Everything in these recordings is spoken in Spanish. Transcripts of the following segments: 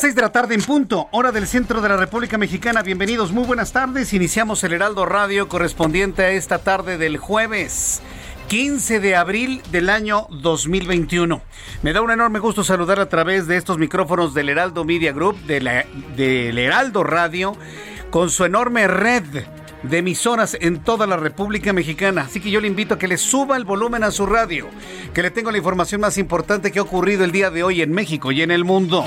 Las seis de la tarde en punto, hora del centro de la República Mexicana. Bienvenidos, muy buenas tardes. Iniciamos el Heraldo Radio correspondiente a esta tarde del jueves. 15 de abril del año 2021. Me da un enorme gusto saludar a través de estos micrófonos del Heraldo Media Group, de del Heraldo Radio, con su enorme red de emisoras en toda la República Mexicana. Así que yo le invito a que le suba el volumen a su radio, que le tengo la información más importante que ha ocurrido el día de hoy en México y en el mundo.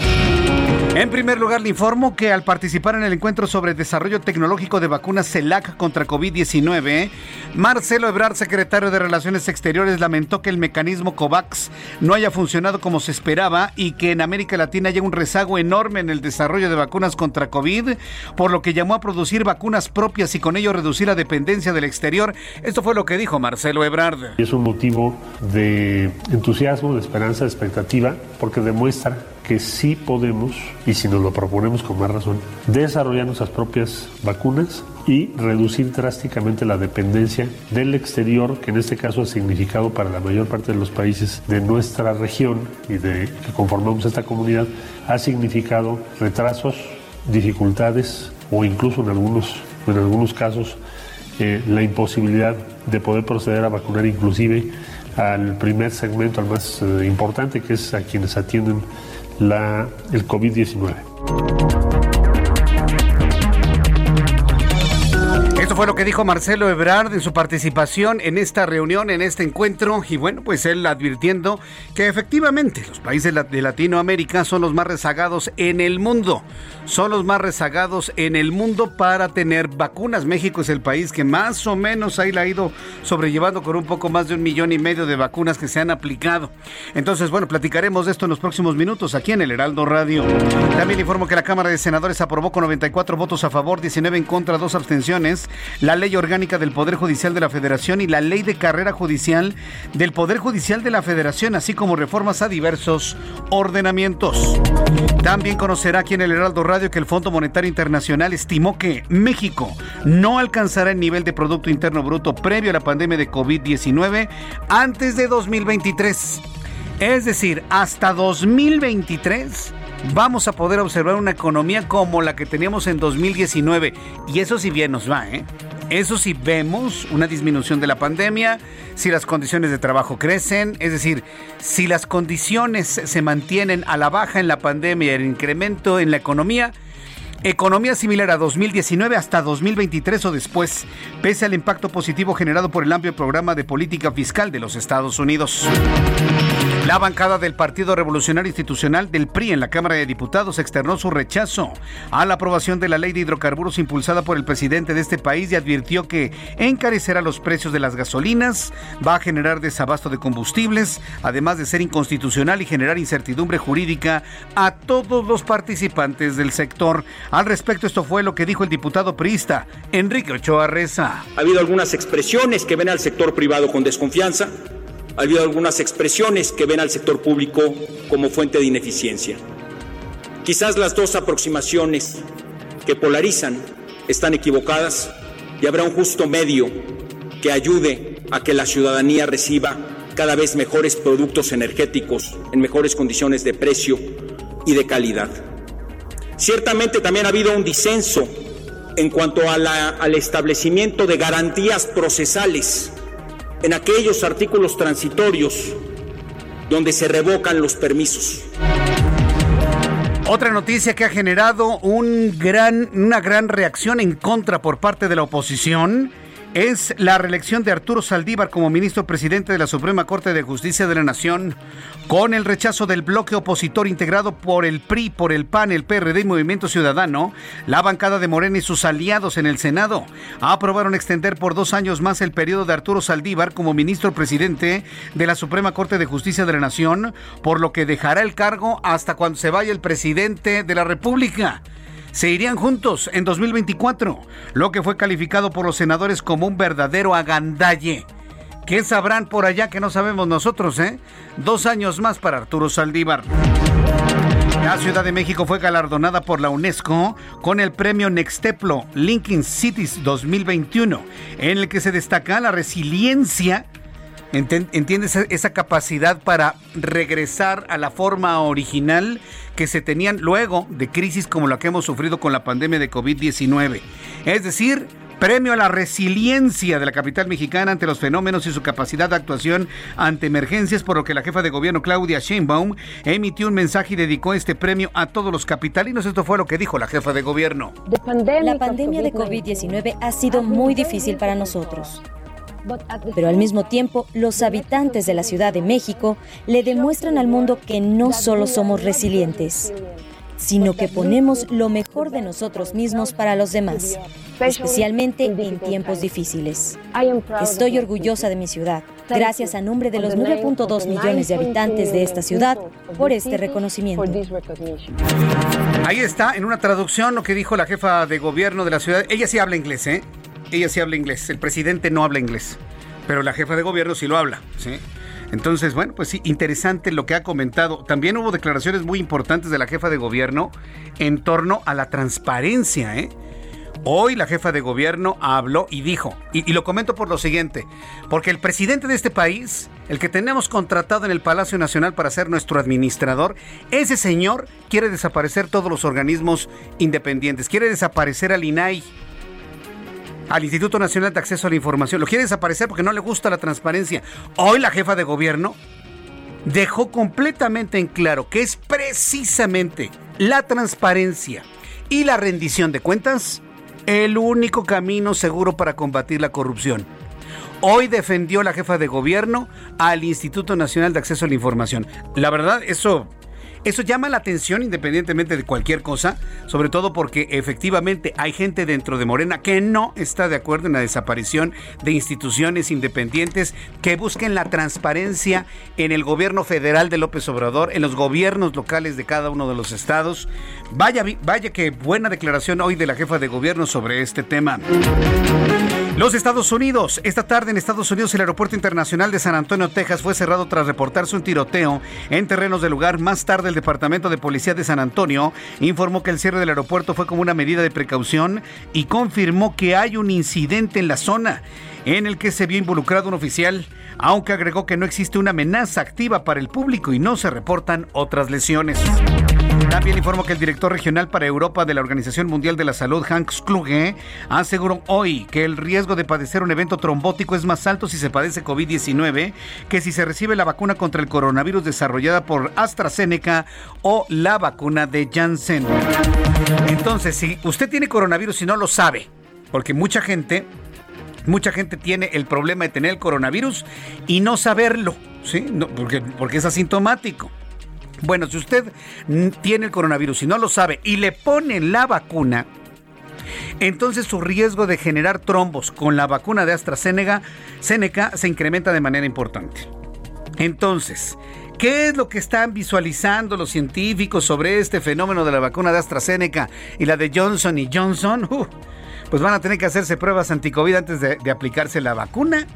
En primer lugar, le informo que al participar en el encuentro sobre desarrollo tecnológico de vacunas CELAC contra COVID-19, Marcelo Ebrard, secretario de Relaciones Exteriores, lamentó que el mecanismo COVAX no haya funcionado como se esperaba y que en América Latina haya un rezago enorme en el desarrollo de vacunas contra COVID, por lo que llamó a producir vacunas propias y con ello reducir la dependencia del exterior. Esto fue lo que dijo Marcelo Ebrard. Es un motivo de entusiasmo, de esperanza, de expectativa, porque demuestra que sí podemos, y si nos lo proponemos con más razón, desarrollar nuestras propias vacunas y reducir drásticamente la dependencia del exterior, que en este caso ha significado para la mayor parte de los países de nuestra región y de que conformamos esta comunidad, ha significado retrasos, dificultades o incluso en algunos, en algunos casos eh, la imposibilidad de poder proceder a vacunar inclusive al primer segmento, al más eh, importante, que es a quienes atienden la, el COVID-19. Fue lo que dijo Marcelo Ebrard en su participación en esta reunión, en este encuentro. Y bueno, pues él advirtiendo que efectivamente los países de Latinoamérica son los más rezagados en el mundo. Son los más rezagados en el mundo para tener vacunas. México es el país que más o menos ahí la ha ido sobrellevando con un poco más de un millón y medio de vacunas que se han aplicado. Entonces, bueno, platicaremos de esto en los próximos minutos aquí en el Heraldo Radio. También informo que la Cámara de Senadores aprobó con 94 votos a favor, 19 en contra, dos abstenciones la Ley Orgánica del Poder Judicial de la Federación y la Ley de Carrera Judicial del Poder Judicial de la Federación, así como reformas a diversos ordenamientos. También conocerá aquí en el Heraldo Radio que el Fondo Monetario Internacional estimó que México no alcanzará el nivel de Producto Interno Bruto previo a la pandemia de COVID-19 antes de 2023. Es decir, hasta 2023 vamos a poder observar una economía como la que teníamos en 2019. Y eso sí bien nos va, ¿eh? Eso sí vemos una disminución de la pandemia, si las condiciones de trabajo crecen, es decir, si las condiciones se mantienen a la baja en la pandemia y el incremento en la economía, Economía similar a 2019 hasta 2023 o después, pese al impacto positivo generado por el amplio programa de política fiscal de los Estados Unidos. La bancada del Partido Revolucionario Institucional del PRI en la Cámara de Diputados externó su rechazo a la aprobación de la ley de hidrocarburos impulsada por el presidente de este país y advirtió que encarecerá los precios de las gasolinas, va a generar desabasto de combustibles, además de ser inconstitucional y generar incertidumbre jurídica a todos los participantes del sector. Al respecto, esto fue lo que dijo el diputado priista Enrique Ochoa Reza. Ha habido algunas expresiones que ven al sector privado con desconfianza ha habido algunas expresiones que ven al sector público como fuente de ineficiencia. Quizás las dos aproximaciones que polarizan están equivocadas y habrá un justo medio que ayude a que la ciudadanía reciba cada vez mejores productos energéticos en mejores condiciones de precio y de calidad. Ciertamente también ha habido un disenso en cuanto al establecimiento de garantías procesales en aquellos artículos transitorios donde se revocan los permisos. Otra noticia que ha generado un gran, una gran reacción en contra por parte de la oposición es la reelección de Arturo Saldívar como ministro presidente de la Suprema Corte de Justicia de la Nación, con el rechazo del bloque opositor integrado por el PRI, por el PAN, el PRD y Movimiento Ciudadano, la bancada de Morena y sus aliados en el Senado aprobaron extender por dos años más el periodo de Arturo Saldívar como ministro presidente de la Suprema Corte de Justicia de la Nación, por lo que dejará el cargo hasta cuando se vaya el presidente de la República se irían juntos en 2024, lo que fue calificado por los senadores como un verdadero agandalle. ¿Qué sabrán por allá que no sabemos nosotros, eh? Dos años más para Arturo Saldívar. La Ciudad de México fue galardonada por la UNESCO con el premio Nexteplo Linking Cities 2021, en el que se destaca la resiliencia ¿Entiendes esa capacidad para regresar a la forma original que se tenían luego de crisis como la que hemos sufrido con la pandemia de COVID-19? Es decir, premio a la resiliencia de la capital mexicana ante los fenómenos y su capacidad de actuación ante emergencias, por lo que la jefa de gobierno Claudia Sheinbaum emitió un mensaje y dedicó este premio a todos los capitalinos. Esto fue lo que dijo la jefa de gobierno. La pandemia de COVID-19 ha sido muy difícil para nosotros. Pero al mismo tiempo, los habitantes de la Ciudad de México le demuestran al mundo que no solo somos resilientes, sino que ponemos lo mejor de nosotros mismos para los demás, especialmente en tiempos difíciles. Estoy orgullosa de mi ciudad, gracias a nombre de los 9.2 millones de habitantes de esta ciudad, por este reconocimiento. Ahí está, en una traducción, lo que dijo la jefa de gobierno de la ciudad. Ella sí habla inglés, ¿eh? Ella sí habla inglés, el presidente no habla inglés, pero la jefa de gobierno sí lo habla, ¿sí? Entonces, bueno, pues sí, interesante lo que ha comentado. También hubo declaraciones muy importantes de la jefa de gobierno en torno a la transparencia, ¿eh? Hoy la jefa de gobierno habló y dijo, y, y, lo comento por lo siguiente, porque el presidente de este país, el que tenemos contratado en el Palacio Nacional para ser nuestro administrador, ese señor quiere desaparecer todos los organismos independientes, quiere desaparecer al INAI al Instituto Nacional de Acceso a la Información. Lo quiere desaparecer porque no le gusta la transparencia. Hoy la jefa de gobierno dejó completamente en claro que es precisamente la transparencia y la rendición de cuentas el único camino seguro para combatir la corrupción. Hoy defendió la jefa de gobierno al Instituto Nacional de Acceso a la Información. La verdad, eso eso llama la atención independientemente de cualquier cosa, sobre todo porque efectivamente hay gente dentro de Morena que no está de acuerdo en la desaparición de instituciones independientes que busquen la transparencia en el gobierno federal de López Obrador, en los gobiernos locales de cada uno de los estados. Vaya, vaya que buena declaración hoy de la jefa de gobierno sobre este tema. Los Estados Unidos. Esta tarde en Estados Unidos el Aeropuerto Internacional de San Antonio, Texas fue cerrado tras reportarse un tiroteo en terrenos del lugar. Más tarde el Departamento de Policía de San Antonio informó que el cierre del aeropuerto fue como una medida de precaución y confirmó que hay un incidente en la zona en el que se vio involucrado un oficial, aunque agregó que no existe una amenaza activa para el público y no se reportan otras lesiones. También informó que el director regional para Europa de la Organización Mundial de la Salud, Hans Kluge, aseguró hoy que el riesgo de padecer un evento trombótico es más alto si se padece COVID-19 que si se recibe la vacuna contra el coronavirus desarrollada por AstraZeneca o la vacuna de Janssen. Entonces, si usted tiene coronavirus y no lo sabe, porque mucha gente mucha gente tiene el problema de tener el coronavirus y no saberlo, ¿sí? porque, porque es asintomático. Bueno, si usted tiene el coronavirus y no lo sabe y le ponen la vacuna, entonces su riesgo de generar trombos con la vacuna de AstraZeneca se incrementa de manera importante. Entonces, ¿Qué es lo que están visualizando los científicos sobre este fenómeno de la vacuna de AstraZeneca y la de Johnson y Johnson? Uh, pues van a tener que hacerse pruebas anticovid antes de, de aplicarse la vacuna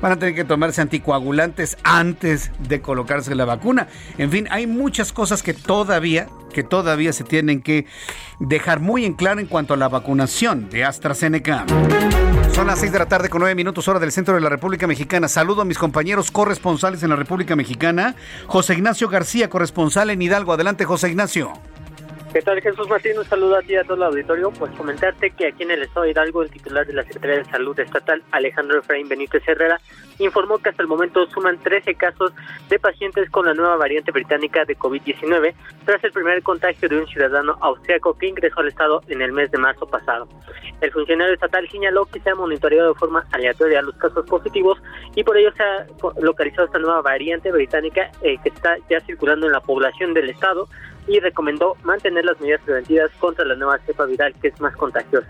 van a tener que tomarse anticoagulantes antes de colocarse la vacuna. En fin, hay muchas cosas que todavía, que todavía se tienen que dejar muy en claro en cuanto a la vacunación de AstraZeneca. Son las 6 de la tarde con 9 minutos hora del centro de la República Mexicana. Saludo a mis compañeros corresponsales en la República Mexicana. José Ignacio García, corresponsal en Hidalgo. Adelante, José Ignacio. ¿Qué tal, Jesús Martín? Un saludo a ti y a todo el auditorio. Pues comentarte que aquí en el Estado de Hidalgo, el titular de la Secretaría de Salud Estatal, Alejandro Efraín Benítez Herrera, informó que hasta el momento suman 13 casos de pacientes con la nueva variante británica de COVID-19 tras el primer contagio de un ciudadano austriaco que ingresó al Estado en el mes de marzo pasado. El funcionario estatal señaló que se ha monitoreado de forma aleatoria los casos positivos y por ello se ha localizado esta nueva variante británica eh, que está ya circulando en la población del Estado y recomendó mantener las medidas preventivas contra la nueva cepa viral que es más contagiosa.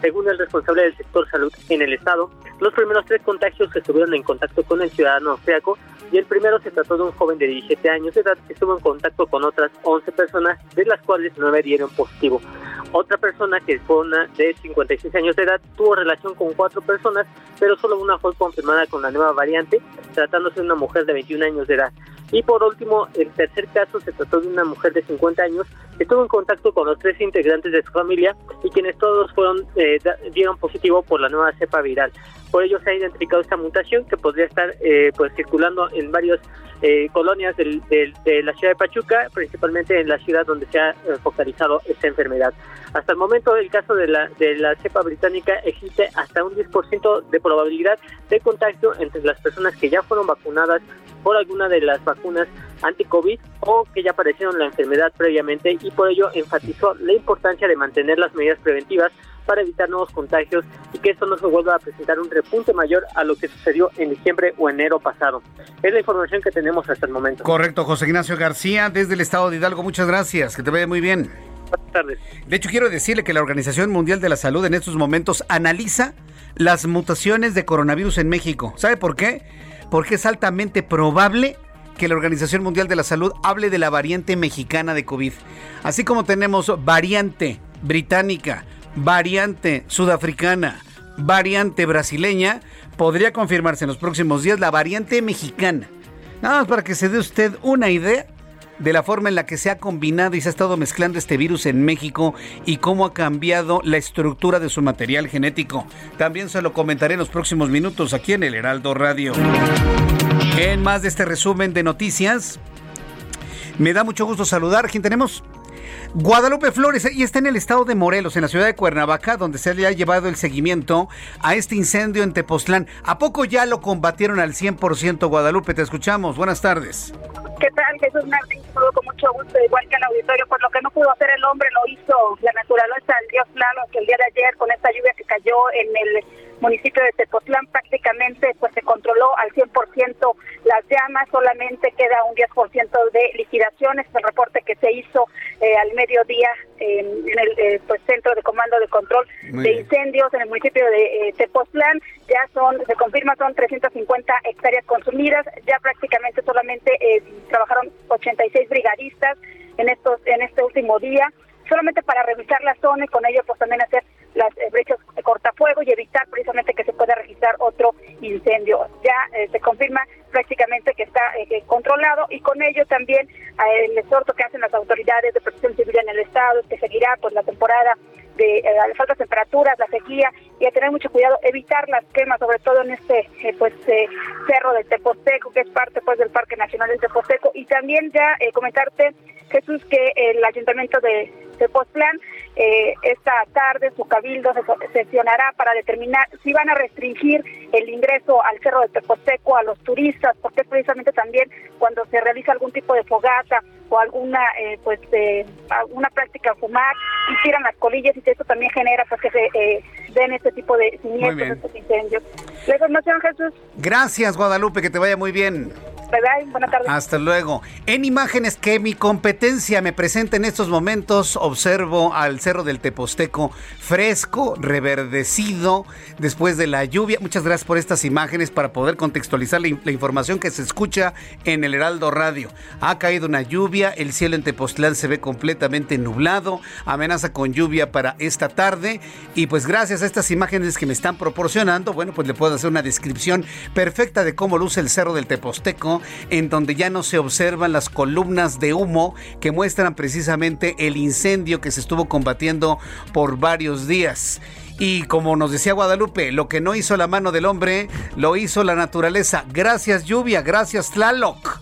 Según el responsable del sector salud en el estado, los primeros tres contagios que estuvieron en contacto con el ciudadano austriaco y el primero se trató de un joven de 17 años de edad que estuvo en contacto con otras 11 personas, de las cuales 9 dieron positivo. Otra persona, que fue una de 56 años de edad, tuvo relación con cuatro personas, pero solo una fue confirmada con la nueva variante, tratándose de una mujer de 21 años de edad. Y por último, el tercer caso se trató de una mujer de 50 años que estuvo en contacto con los tres integrantes de su familia y quienes todos fueron eh, dieron positivo por la nueva cepa viral. Por ello se ha identificado esta mutación que podría estar eh, pues circulando en varias eh, colonias del, de la ciudad de Pachuca, principalmente en la ciudad donde se ha focalizado esta enfermedad. Hasta el momento, el caso de la, de la cepa británica existe hasta un 10% de probabilidad de contagio entre las personas que ya fueron vacunadas por alguna de las vacunas anti-COVID o que ya padecieron la enfermedad previamente y por ello enfatizó la importancia de mantener las medidas preventivas para evitar nuevos contagios y que esto no se vuelva a presentar un repunte mayor a lo que sucedió en diciembre o enero pasado. Es la información que tenemos hasta el momento. Correcto, José Ignacio García, desde el estado de Hidalgo, muchas gracias, que te vaya muy bien. Buenas tardes. De hecho, quiero decirle que la Organización Mundial de la Salud en estos momentos analiza las mutaciones de coronavirus en México. ¿Sabe por qué? Porque es altamente probable que la Organización Mundial de la Salud hable de la variante mexicana de COVID. Así como tenemos variante británica, variante sudafricana, variante brasileña, podría confirmarse en los próximos días la variante mexicana. Nada más para que se dé usted una idea de la forma en la que se ha combinado y se ha estado mezclando este virus en México y cómo ha cambiado la estructura de su material genético. También se lo comentaré en los próximos minutos aquí en el Heraldo Radio. En más de este resumen de noticias, me da mucho gusto saludar. ¿Quién tenemos? Guadalupe Flores, y está en el estado de Morelos, en la ciudad de Cuernavaca, donde se le ha llevado el seguimiento a este incendio en Tepoztlán. ¿A poco ya lo combatieron al 100%, Guadalupe? Te escuchamos. Buenas tardes. ¿Qué tal, Jesús Martín? Todo con mucho gusto, igual que el auditorio. Por lo que no pudo hacer el hombre, lo hizo la naturaleza, el Dios plano, que el día de ayer, con esta lluvia que cayó en el municipio de Tepotlán prácticamente pues se controló al 100% las llamas, solamente queda un 10% de liquidaciones, el reporte que se hizo eh, mediodía en el eh, pues, centro de comando de control de incendios en el municipio de eh, Tepoztlán, ya son, se confirma, son 350 hectáreas consumidas, ya prácticamente solamente trabajaron 86 brigadistas en estos en este último día. Solamente para revisar la zona y con ello pues también hacer las eh, brechas de cortafuego y evitar precisamente que se pueda registrar otro incendio. Ya eh, se confirma prácticamente está eh, controlado y con ello también el exhorto que hacen las autoridades de protección civil en el estado que seguirá pues la temporada de las altas temperaturas, la sequía y a tener mucho cuidado, evitar las quemas, sobre todo en este pues cerro del Teposteco, que es parte pues del Parque Nacional del Teposteco. Y también ya comentarte Jesús que el ayuntamiento de Tepoztlán eh, esta tarde su cabildo se sesionará para determinar si van a restringir el ingreso al cerro de Teposteco a los turistas, porque precisamente también cuando se realiza algún tipo de fogata o alguna eh, pues eh, alguna práctica fumar y tiran las colillas y eso también genera pues que se eh, den este tipo de siniestros, estos incendios. Jesús. Gracias, Guadalupe, que te vaya muy bien. Hasta luego. En imágenes que mi competencia me presenta en estos momentos, observo al Cerro del Teposteco fresco, reverdecido, después de la lluvia. Muchas gracias por estas imágenes para poder contextualizar la, la información que se escucha en el Heraldo Radio. Ha caído una lluvia, el cielo en Tepoztlán se ve completamente nublado, amenaza con lluvia para esta tarde y pues gracias a estas imágenes que me están proporcionando, bueno, pues le puedo hacer una descripción perfecta de cómo luce el Cerro del Teposteco en donde ya no se observan las columnas de humo que muestran precisamente el incendio que se estuvo combatiendo por varios días. Y como nos decía Guadalupe, lo que no hizo la mano del hombre, lo hizo la naturaleza. Gracias lluvia, gracias Tlaloc,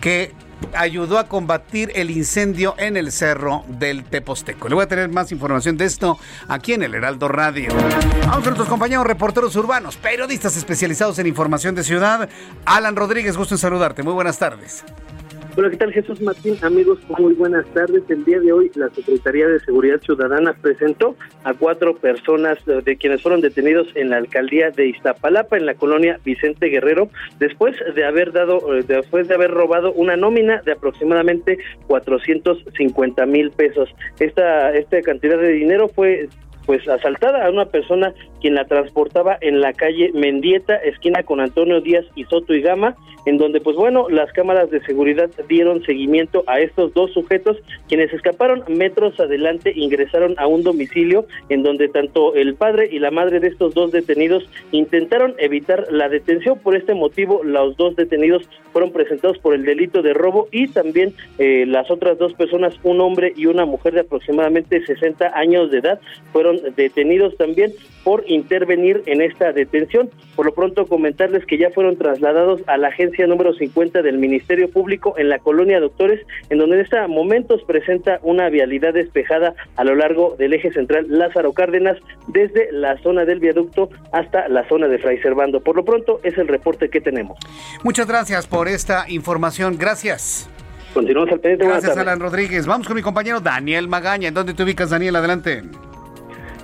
que ayudó a combatir el incendio en el cerro del Teposteco. Le voy a tener más información de esto aquí en el Heraldo Radio. Vamos a nuestros compañeros reporteros urbanos, periodistas especializados en información de ciudad. Alan Rodríguez, gusto en saludarte. Muy buenas tardes. Hola, ¿qué tal Jesús Martín? Amigos, muy buenas tardes. El día de hoy la Secretaría de Seguridad Ciudadana presentó a cuatro personas de, quienes fueron detenidos en la alcaldía de Iztapalapa, en la colonia Vicente Guerrero, después de haber dado, eh, después de haber robado una nómina de aproximadamente 450 mil pesos. Esta, esta cantidad de dinero fue pues asaltada a una persona quien la transportaba en la calle Mendieta, esquina con Antonio Díaz y Soto y Gama, en donde pues bueno, las cámaras de seguridad dieron seguimiento a estos dos sujetos quienes escaparon metros adelante, ingresaron a un domicilio en donde tanto el padre y la madre de estos dos detenidos intentaron evitar la detención. Por este motivo, los dos detenidos fueron presentados por el delito de robo y también eh, las otras dos personas, un hombre y una mujer de aproximadamente 60 años de edad, fueron detenidos también por intervenir en esta detención. Por lo pronto comentarles que ya fueron trasladados a la agencia número 50 del Ministerio Público en la colonia Doctores, en donde en estos momentos presenta una vialidad despejada a lo largo del eje central Lázaro Cárdenas, desde la zona del viaducto hasta la zona de Fray Servando. Por lo pronto es el reporte que tenemos. Muchas gracias por esta información. Gracias. Continuamos al pendiente. Gracias, Alan Rodríguez. Vamos con mi compañero Daniel Magaña. ¿En dónde te ubicas, Daniel? Adelante.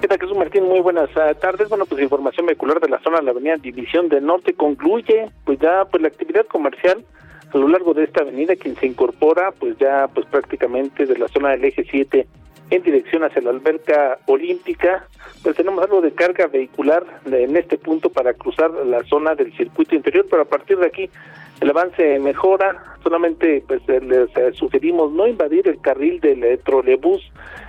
¿Qué tal, Jesús Martín? Muy buenas ah, tardes. Bueno, pues información vehicular de la zona de la avenida División del Norte concluye, pues ya, pues la actividad comercial a lo largo de esta avenida, quien se incorpora, pues ya, pues prácticamente de la zona del eje 7 en dirección hacia la alberca olímpica, pues tenemos algo de carga vehicular en este punto para cruzar la zona del circuito interior, pero a partir de aquí el avance mejora, solamente pues les eh, sugerimos no invadir el carril del eh, trolebús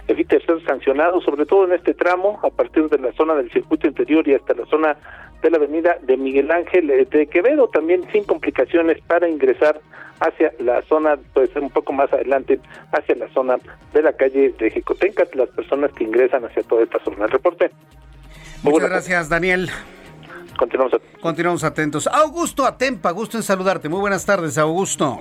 evite ser sancionado, sobre todo en este tramo, a partir de la zona del circuito interior y hasta la zona de la avenida de Miguel Ángel eh, de Quevedo, también sin complicaciones para ingresar hacia la zona, pues un poco más adelante, hacia la zona de la calle de Jicotencas, las personas que ingresan hacia toda esta zona. El reporte. Muchas gracias, Daniel. Continuamos atentos. Continuamos atentos. Augusto Atempa, gusto en saludarte. Muy buenas tardes, Augusto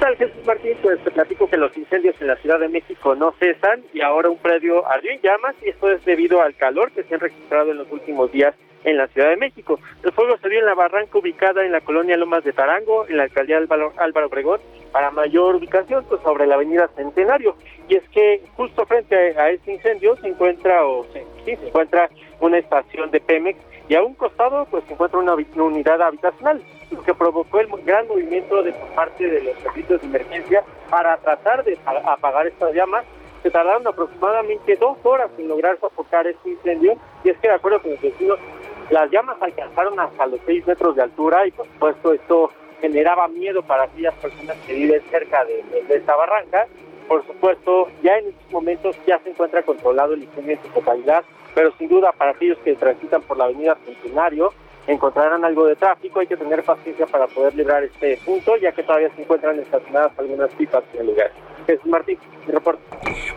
tal, Jesús Martín? Pues te platico que los incendios en la Ciudad de México no cesan y ahora un predio ardió en llamas y esto es debido al calor que se han registrado en los últimos días en la Ciudad de México. El fuego se dio en la barranca ubicada en la colonia Lomas de Tarango, en la alcaldía Álvaro, Álvaro Obregón, para mayor ubicación pues, sobre la avenida Centenario. Y es que justo frente a, este incendio se encuentra, o sí, se encuentra una estación de Pemex y a un costado pues se encuentra una, unidad habitacional, lo que provocó el gran movimiento de parte de los servicios de emergencia para tratar de apagar estas llamas. Se tardaron aproximadamente dos horas en lograr sofocar este incendio y es que de acuerdo con los vecinos las llamas alcanzaron hasta los seis metros de altura y por supuesto esto generaba miedo para aquellas personas que viven cerca de, de esta barranca. Por supuesto, ya en estos momentos ya se encuentra controlado el incendio en su totalidad pero sin duda para aquellos que transitan por la avenida Centenario encontrarán algo de tráfico, hay que tener paciencia para poder librar este punto, ya que todavía se encuentran estacionadas algunas pipas en el lugar. Jesús Martín, mi reporte.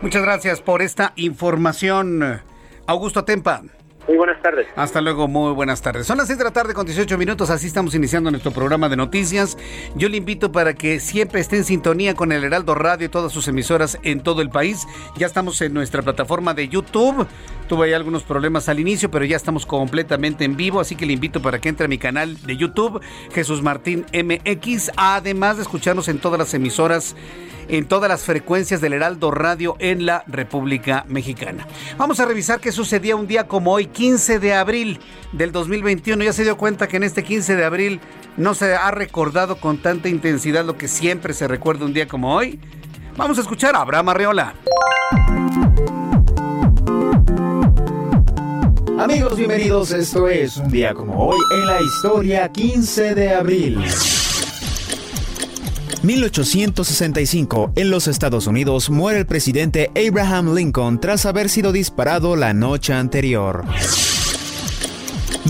Muchas gracias por esta información. Augusto Tempa. Muy buenas tardes. Hasta luego, muy buenas tardes. Son las 6 de la tarde con 18 minutos, así estamos iniciando nuestro programa de noticias. Yo le invito para que siempre esté en sintonía con el Heraldo Radio y todas sus emisoras en todo el país. Ya estamos en nuestra plataforma de YouTube. Tuve ahí algunos problemas al inicio, pero ya estamos completamente en vivo, así que le invito para que entre a mi canal de YouTube, Jesús Martín MX, además de escucharnos en todas las emisoras en todas las frecuencias del Heraldo Radio en la República Mexicana. Vamos a revisar qué sucedía un día como hoy, 15 de abril del 2021. Ya se dio cuenta que en este 15 de abril no se ha recordado con tanta intensidad lo que siempre se recuerda un día como hoy. Vamos a escuchar a Abraham Arreola. Amigos, bienvenidos. Esto es un día como hoy en la historia 15 de abril. 1865, en los Estados Unidos muere el presidente Abraham Lincoln tras haber sido disparado la noche anterior.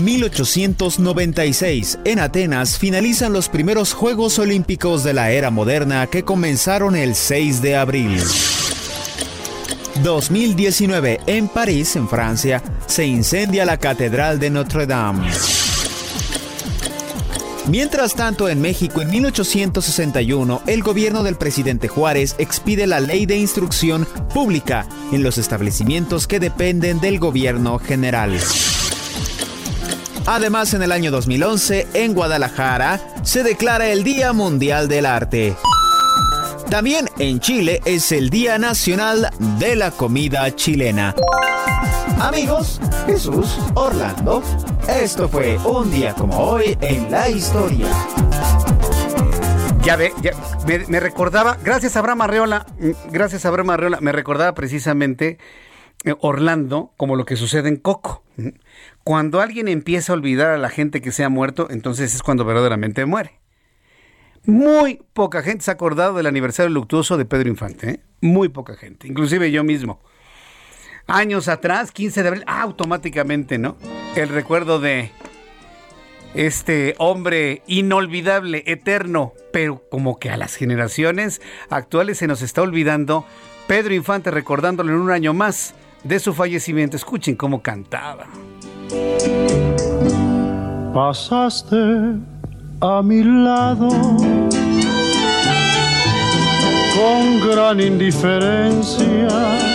1896, en Atenas finalizan los primeros Juegos Olímpicos de la era moderna que comenzaron el 6 de abril. 2019, en París, en Francia, se incendia la Catedral de Notre Dame. Mientras tanto, en México, en 1861, el gobierno del presidente Juárez expide la ley de instrucción pública en los establecimientos que dependen del gobierno general. Además, en el año 2011, en Guadalajara, se declara el Día Mundial del Arte. También en Chile es el Día Nacional de la Comida Chilena. Amigos, Jesús Orlando, esto fue un día como hoy en la historia. Ya ve, me, recordaba, gracias a Abraham Arreola, mm, gracias a Abraham Arreola, me recordaba precisamente eh, Orlando como lo que sucede en Coco. Cuando alguien empieza a olvidar a la gente que se ha muerto, entonces es cuando verdaderamente muere. Muy poca gente se ha acordado del aniversario luctuoso de Pedro Infante. ¿eh? Muy poca gente, inclusive yo mismo. Años atrás, 15 de abril, ah, automáticamente, ¿no? El recuerdo de este hombre inolvidable, eterno, pero como que a las generaciones actuales se nos está olvidando. Pedro Infante recordándolo en un año más de su fallecimiento. Escuchen cómo cantaba. Pasaste a mi lado con gran indiferencia.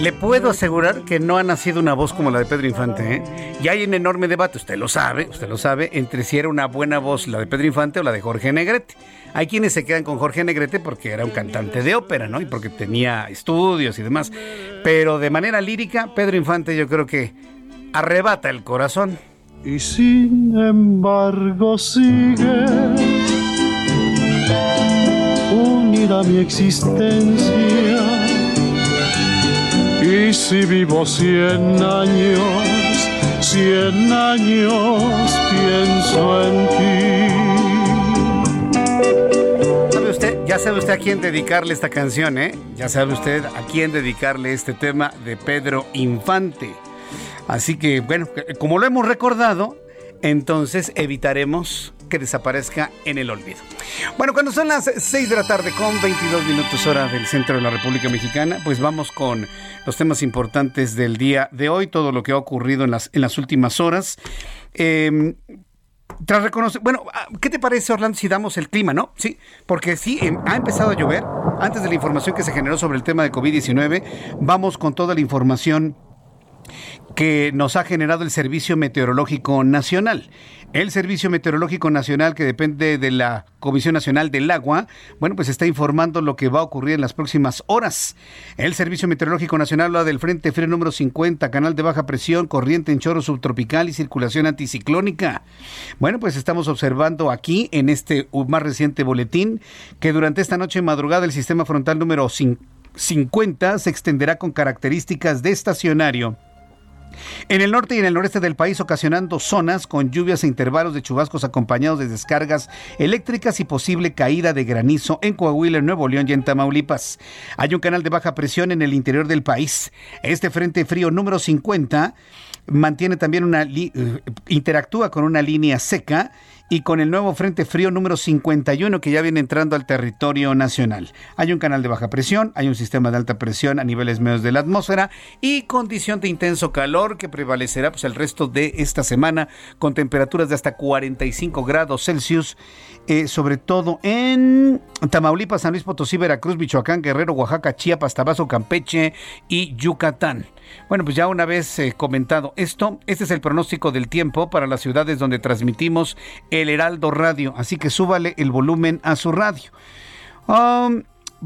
Le puedo asegurar que no ha nacido una voz como la de Pedro Infante. ¿eh? Y hay un enorme debate, usted lo sabe, usted lo sabe, entre si era una buena voz la de Pedro Infante o la de Jorge Negrete. Hay quienes se quedan con Jorge Negrete porque era un cantante de ópera, ¿no? Y porque tenía estudios y demás. Pero de manera lírica, Pedro Infante yo creo que arrebata el corazón y sin embargo sigue unida mi existencia. Y si vivo cien años, cien años pienso en ti. ¿Sabe usted? Ya sabe usted a quién dedicarle esta canción, ¿eh? Ya sabe usted a quién dedicarle este tema de Pedro Infante. Así que, bueno, como lo hemos recordado, entonces evitaremos que desaparezca en el olvido. Bueno, cuando son las 6 de la tarde con 22 minutos hora del centro de la República Mexicana, pues vamos con los temas importantes del día de hoy, todo lo que ha ocurrido en las, últimas horas. Em, tras reconocer, bueno, ah, ¿qué te parece Orlando si damos el clima, no? Sí, porque sí, em, ha empezado a llover. Antes de la información que se generó sobre el tema de COVID-19, vamos con toda la información que nos ha generado el Servicio Meteorológico Nacional. El Servicio Meteorológico Nacional, que depende de la Comisión Nacional del Agua, bueno, pues está informando lo que va a ocurrir en las próximas horas. El Servicio Meteorológico Nacional habla del Frente Frío número 50, canal de baja presión, corriente en chorro subtropical y circulación anticiclónica. Bueno, pues estamos observando aquí en este más reciente boletín que durante esta noche madrugada el sistema frontal número 50 se extenderá con características de estacionario en el norte y en el noreste del país ocasionando zonas con lluvias e intervalos de chubascos acompañados de descargas eléctricas y posible caída de granizo en Coahuila, en Nuevo León y en Tamaulipas. Hay un canal de baja presión en el interior del país. Este frente frío número 50 mantiene también una eh, interactúa con una línea seca y con el nuevo Frente Frío número 51 que ya viene entrando al territorio nacional. Hay un canal de baja presión, hay un sistema de alta presión a niveles medios de la atmósfera y condición de intenso calor que prevalecerá pues, el resto de esta semana con temperaturas de hasta 45 grados Celsius, eh, sobre todo en Tamaulipas, San Luis Potosí, Veracruz, Michoacán, Guerrero, Oaxaca, Chiapas, Tabasco, Campeche y Yucatán. Bueno, pues ya una vez eh, comentado esto, este es el pronóstico del tiempo para las ciudades donde transmitimos el Heraldo Radio, así que súbale el volumen a su radio. Um,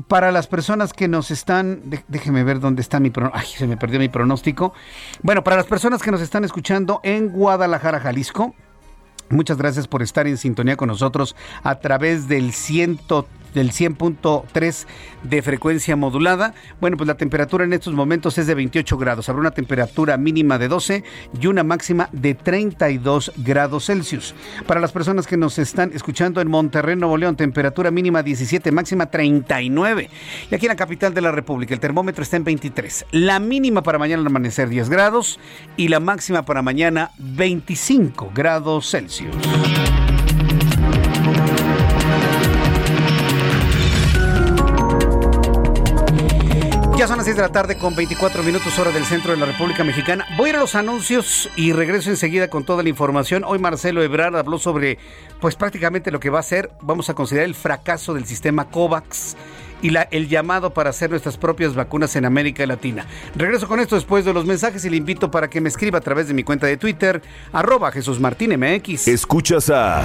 para las personas que nos están, déjeme ver dónde está mi pronóstico, ay, se me perdió mi pronóstico. Bueno, para las personas que nos están escuchando en Guadalajara, Jalisco, Muchas gracias por estar en sintonía con nosotros a través del 103 del 100.3 de frecuencia modulada. Bueno, pues la temperatura en estos momentos es de 28 grados. Habrá una temperatura mínima de 12 y una máxima de 32 grados Celsius. Para las personas que nos están escuchando en Monterrey, Nuevo León, temperatura mínima 17, máxima 39. Y aquí en la capital de la República, el termómetro está en 23. La mínima para mañana al amanecer 10 grados y la máxima para mañana 25 grados Celsius. 6 de la tarde con 24 minutos hora del centro de la República Mexicana. Voy a ir a los anuncios y regreso enseguida con toda la información. Hoy Marcelo Ebrard habló sobre pues prácticamente lo que va a ser, vamos a considerar el fracaso del sistema COVAX y el llamado para hacer nuestras propias vacunas en América Latina. Regreso con esto después de los mensajes y le invito para que me escriba a través de mi cuenta de Twitter, arroba Jesús Martín MX. Escuchas a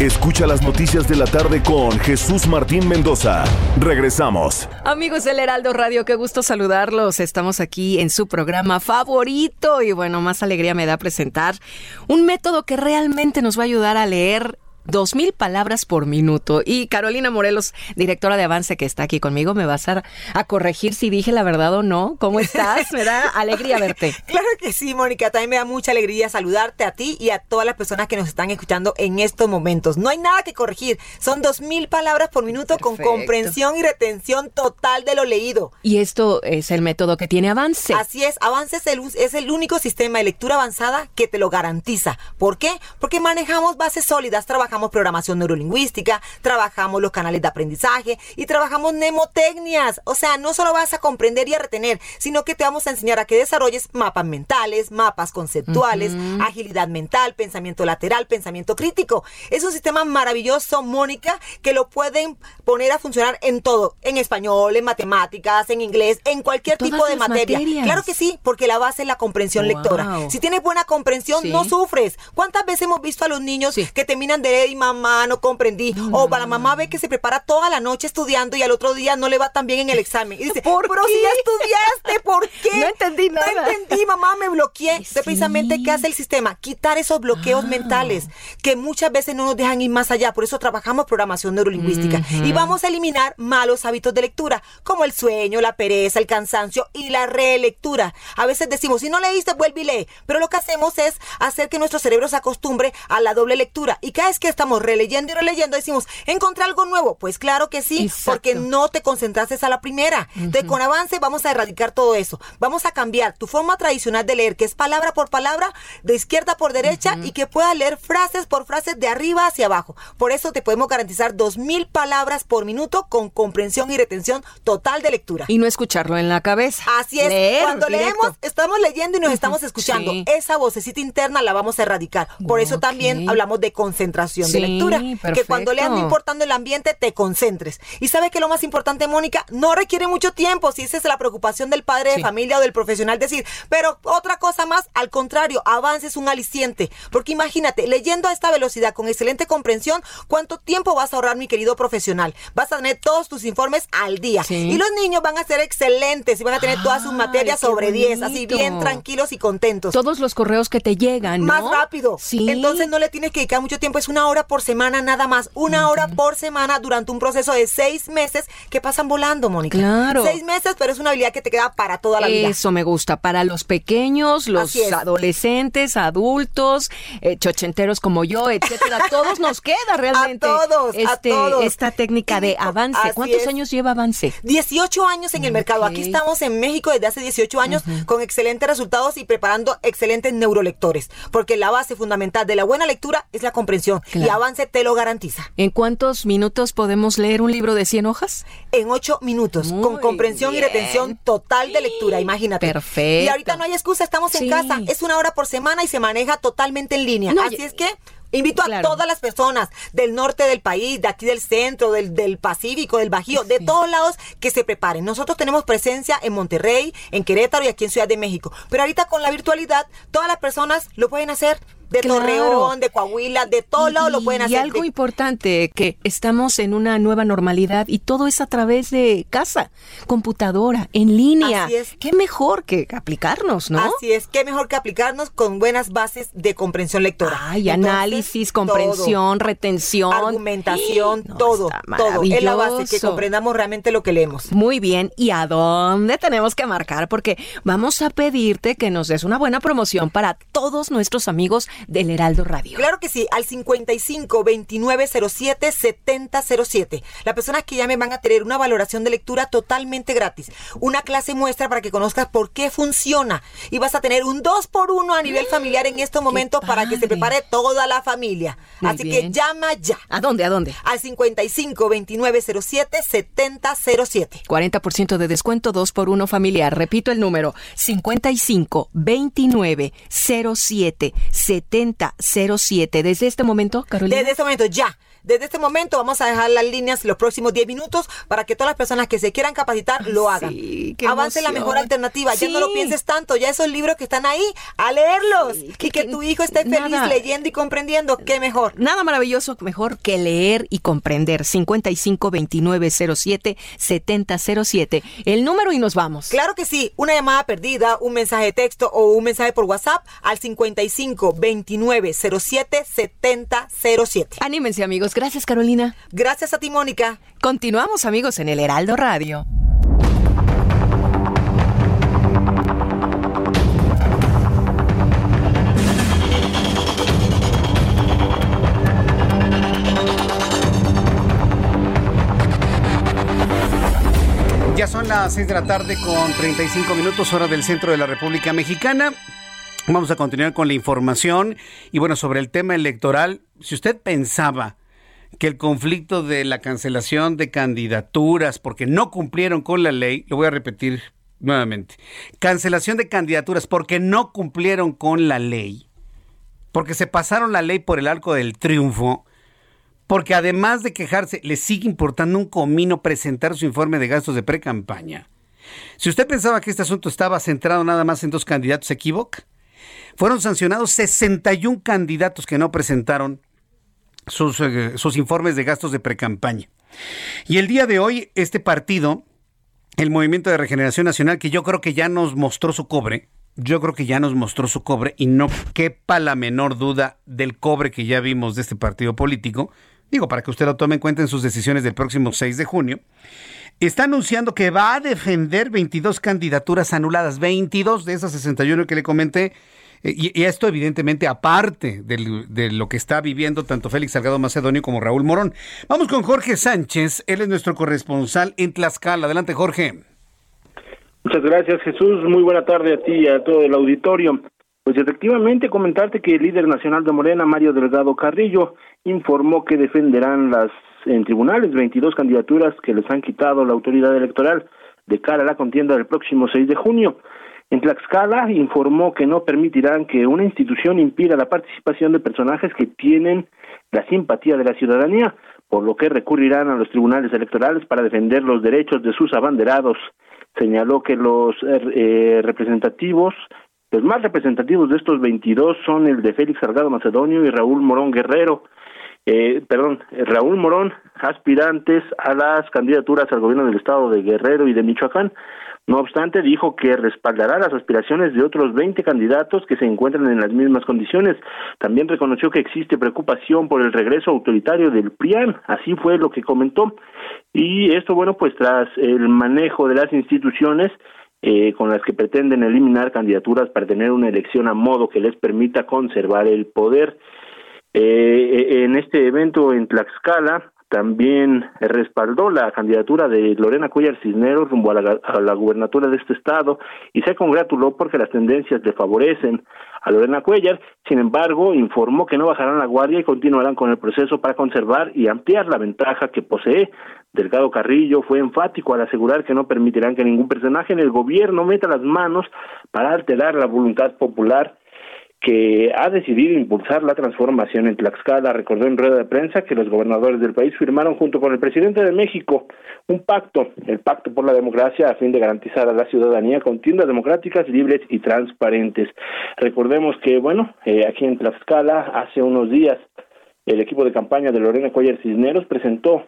Escucha las noticias de la tarde con Jesús Martín Mendoza. Regresamos. Amigos del Heraldo Radio, qué gusto saludarlos. Estamos aquí en su programa favorito y bueno, más alegría me da presentar un método que realmente nos va a ayudar a leer dos mil palabras por minuto. Y Carolina Morelos, directora de Avance, que está aquí conmigo, me vas a, a corregir si dije la verdad o no. ¿Cómo estás? Me da alegría verte. Claro que sí, Mónica. También me da mucha alegría saludarte a ti y a todas las personas que nos están escuchando en estos momentos. No hay nada que corregir. Son dos mil palabras por minuto con comprensión y retención total de lo leído. Y esto es el método que tiene Avance. Así es. Avance es el, es el único sistema de lectura avanzada que te lo garantiza. ¿Por qué? Porque manejamos bases sólidas, trabajamos programación neurolingüística, trabajamos los canales de aprendizaje y trabajamos mnemotecnias. O sea, no solo vas a comprender y a retener, sino que te vamos a enseñar a que desarrolles mapas mentales, mapas conceptuales, agilidad mental, pensamiento lateral, pensamiento crítico. Es un sistema maravilloso, Mónica, que lo pueden poner a funcionar en todo, en español, en matemáticas, en inglés, en cualquier tipo de materia. materias. Claro que sí, porque la base es la comprensión Wow. lectora. Si tienes buena comprensión, Sí. no sufres. ¿Cuántas veces hemos visto a los niños que terminan de leer y mamá no comprendí? O para la mamá ve que se prepara toda la noche estudiando y al otro día no le va tan bien en el examen. Y dice, pero si ya estudiaste, ¿por qué? No entendí nada. No entendí, mamá, me bloqueé. Entonces, precisamente, ¿qué hace el sistema? Quitar esos bloqueos mentales que muchas veces no nos dejan ir más allá. Por eso trabajamos programación neurolingüística. Y vamos a eliminar malos hábitos de lectura, como el sueño, la pereza, el cansancio y la relectura. A veces decimos, si no leíste, vuelve y lee. Pero lo que hacemos es hacer que nuestro cerebro se acostumbre a la doble lectura. Y cada vez que estamos releyendo y releyendo, decimos, ¿encontré algo nuevo? Pues claro que sí, porque no te concentraste a la primera. Entonces, con avance vamos a erradicar todo eso. Vamos a cambiar tu forma tradicional de leer, que es palabra por palabra, de izquierda por derecha, y que puedas leer frases por frases de arriba hacia abajo. Por eso te podemos garantizar dos mil palabras por minuto con comprensión y retención total de lectura. Y no escucharlo en la cabeza. Así es. Leer Cuando directo. leemos, estamos leyendo y nos estamos escuchando. Sí. Esa vocecita interna la vamos a erradicar. Por eso también hablamos de concentración de Sí, lectura. Que perfecto. cuando leas, no importando el ambiente, te concentres. Y sabes que lo más importante, Mónica, no requiere mucho tiempo. Si esa es la preocupación del padre de familia o del profesional, decir, pero otra cosa más, al contrario, avance es un aliciente. Porque imagínate, leyendo a esta velocidad con excelente comprensión, ¿cuánto tiempo vas a ahorrar, mi querido profesional? Vas a tener todos tus informes al día. Sí. Y los niños van a ser excelentes y van a tener todas sus materias sobre 10, así bien tranquilos y contentos. Todos los correos que te llegan, ¿no? Más rápido. Sí. Entonces no le tienes que dedicar mucho tiempo, es una hora por semana nada más. Una hora por semana durante un proceso de seis meses que pasan volando, Mónica. Claro. Seis meses, pero es una habilidad que te queda para toda la vida. Eso me gusta. Para los pequeños, los adolescentes, adultos, eh, chochenteros como yo, etcétera. A todos nos queda realmente A todos, a este, todos. esta técnica de avance. Así ¿Cuántos es. años lleva avance? 18 años en el mercado. Aquí estamos en México desde hace 18 años con excelentes resultados y preparando excelentes neurolectores. Porque la base fundamental de la buena lectura es la comprensión. Y Y avance te lo garantiza. ¿En cuántos minutos podemos leer un libro de 100 hojas? En 8 minutos, con comprensión y retención total de lectura, imagínate. Perfecto. Y ahorita no hay excusa, estamos en casa. Es una hora por semana y se maneja totalmente en línea. Así es que Invito a todas las personas del norte del país, de aquí del centro, del, del Pacífico, del Bajío, de todos lados que se preparen. Nosotros tenemos presencia en Monterrey, en Querétaro y aquí en Ciudad de México. Pero ahorita con la virtualidad, todas las personas lo pueden hacer de Torreón, de Coahuila, de todos lados lo pueden hacer. Y algo importante, que estamos en una nueva normalidad y todo es a través de casa, computadora, en línea. Así es. Qué mejor que aplicarnos, ¿no? Así es, qué mejor que aplicarnos con buenas bases de comprensión lectora. Ay, análisis, comprensión, retención. Argumentación, todo, todo. Es la base, que comprendamos realmente lo que leemos. Muy bien, ¿y a dónde tenemos que marcar? Porque vamos a pedirte que nos des una buena promoción para todos nuestros amigos del Heraldo Radio. Claro que sí, al 55 29 07 70 07. Las personas que llamen van a tener una valoración de lectura totalmente gratis. Una clase muestra para que conozcas por qué funciona. Y vas a tener un 2 por 1 a nivel familiar en estos momentos para que se prepare toda la familia. Muy Así bien. que llama ya. ¿A dónde? ¿A dónde? Al 55 29 07 70 07. 40% de descuento, 2 por 1 familiar. Repito el número, 55 29 07 70 07. Desde este momento, Carolina. Desde este momento, ya. Desde este momento vamos a dejar las líneas los próximos 10 minutos para que todas las personas que se quieran capacitar lo hagan. qué Avance la mejor alternativa. Ya no lo Sí. pienses tanto. Ya esos libros que están ahí, a leerlos. y que tu hijo esté feliz nada. leyendo y comprendiendo. Qué mejor. Nada maravilloso mejor que leer y comprender. 55 29 07 70 07. El número y nos vamos. Claro que sí. Una llamada perdida, un mensaje de texto o un mensaje por WhatsApp al 55 29 07 70 07. Anímense, amigos. Gracias, Carolina. Gracias a ti, Mónica. Continuamos, amigos, en el Heraldo Radio. Ya son las 6 de la tarde con 35 minutos hora del centro de la República Mexicana. Vamos a continuar con la información y bueno, sobre el tema electoral, si usted pensaba que el conflicto de la cancelación de candidaturas porque no cumplieron con la ley, lo voy a repetir nuevamente, cancelación de candidaturas porque no cumplieron con la ley, porque se pasaron la ley por el arco del triunfo, porque además de quejarse, le sigue importando un comino presentar su informe de gastos de pre-campaña. Si usted pensaba que este asunto estaba centrado nada más en dos candidatos, se equivoca. Fueron sancionados 61 candidatos que no presentaron sus, eh, sus informes de gastos de pre-campaña. Y el día de hoy, este partido, el Movimiento de Regeneración Nacional, que yo creo que ya nos mostró su cobre, yo creo que ya nos mostró su cobre y no quepa la menor duda del cobre que ya vimos de este partido político, digo, para que usted lo tome en cuenta en sus decisiones del próximo 6 de junio, está anunciando que va a defender 22 candidaturas anuladas, 22 de esas 61 que le comenté, y, y esto evidentemente aparte de lo que está viviendo tanto Félix Salgado Macedonio como Raúl Morón. Vamos con Jorge Sánchez, él es nuestro corresponsal en Tlaxcala. Adelante, Jorge. Muchas gracias, Jesús. Muy buena tarde a ti y a todo el auditorio. Pues efectivamente, comentarte que el líder nacional de Morena, Mario Delgado Carrillo, informó que defenderán las en tribunales 22 candidaturas que les han quitado la autoridad electoral de cara a la contienda del próximo 6 de junio. En Tlaxcala informó que no permitirán que una institución impida la participación de personajes que tienen la simpatía de la ciudadanía, por lo que recurrirán a los tribunales electorales para defender los derechos de sus abanderados. Señaló que los eh, eh, representativos, los más representativos de estos 22 son el de Félix Salgado Macedonio y Raúl Morón Guerrero. Eh, perdón, eh, Raúl Morón, aspirantes a las candidaturas al gobierno del estado de Guerrero y de Michoacán. No obstante, dijo que respaldará las aspiraciones de otros 20 candidatos que se encuentran en las mismas condiciones. También reconoció que existe preocupación por el regreso autoritario del PRIAN, así fue lo que comentó. Y esto, bueno, pues tras el manejo de las instituciones eh, con las que pretenden eliminar candidaturas para tener una elección a modo que les permita conservar el poder. Eh, en este evento en Tlaxcala también respaldó la candidatura de Lorena Cuellar Cisneros rumbo a la, gubernatura de este estado y se congratuló porque las tendencias le favorecen a Lorena Cuellar. Sin embargo, informó que no bajarán la guardia y continuarán con el proceso para conservar y ampliar la ventaja que posee. Delgado Carrillo fue enfático al asegurar que no permitirán que ningún personaje en el gobierno meta las manos para alterar la voluntad popular que ha decidido impulsar la transformación en Tlaxcala. Recordó en rueda de prensa que los gobernadores del país firmaron junto con el presidente de México un pacto, el Pacto por la Democracia, a fin de garantizar a la ciudadanía contiendas democráticas, libres y transparentes. Recordemos que, bueno, eh, aquí en Tlaxcala, hace unos días, el equipo de campaña de Lorena Cuellar Cisneros presentó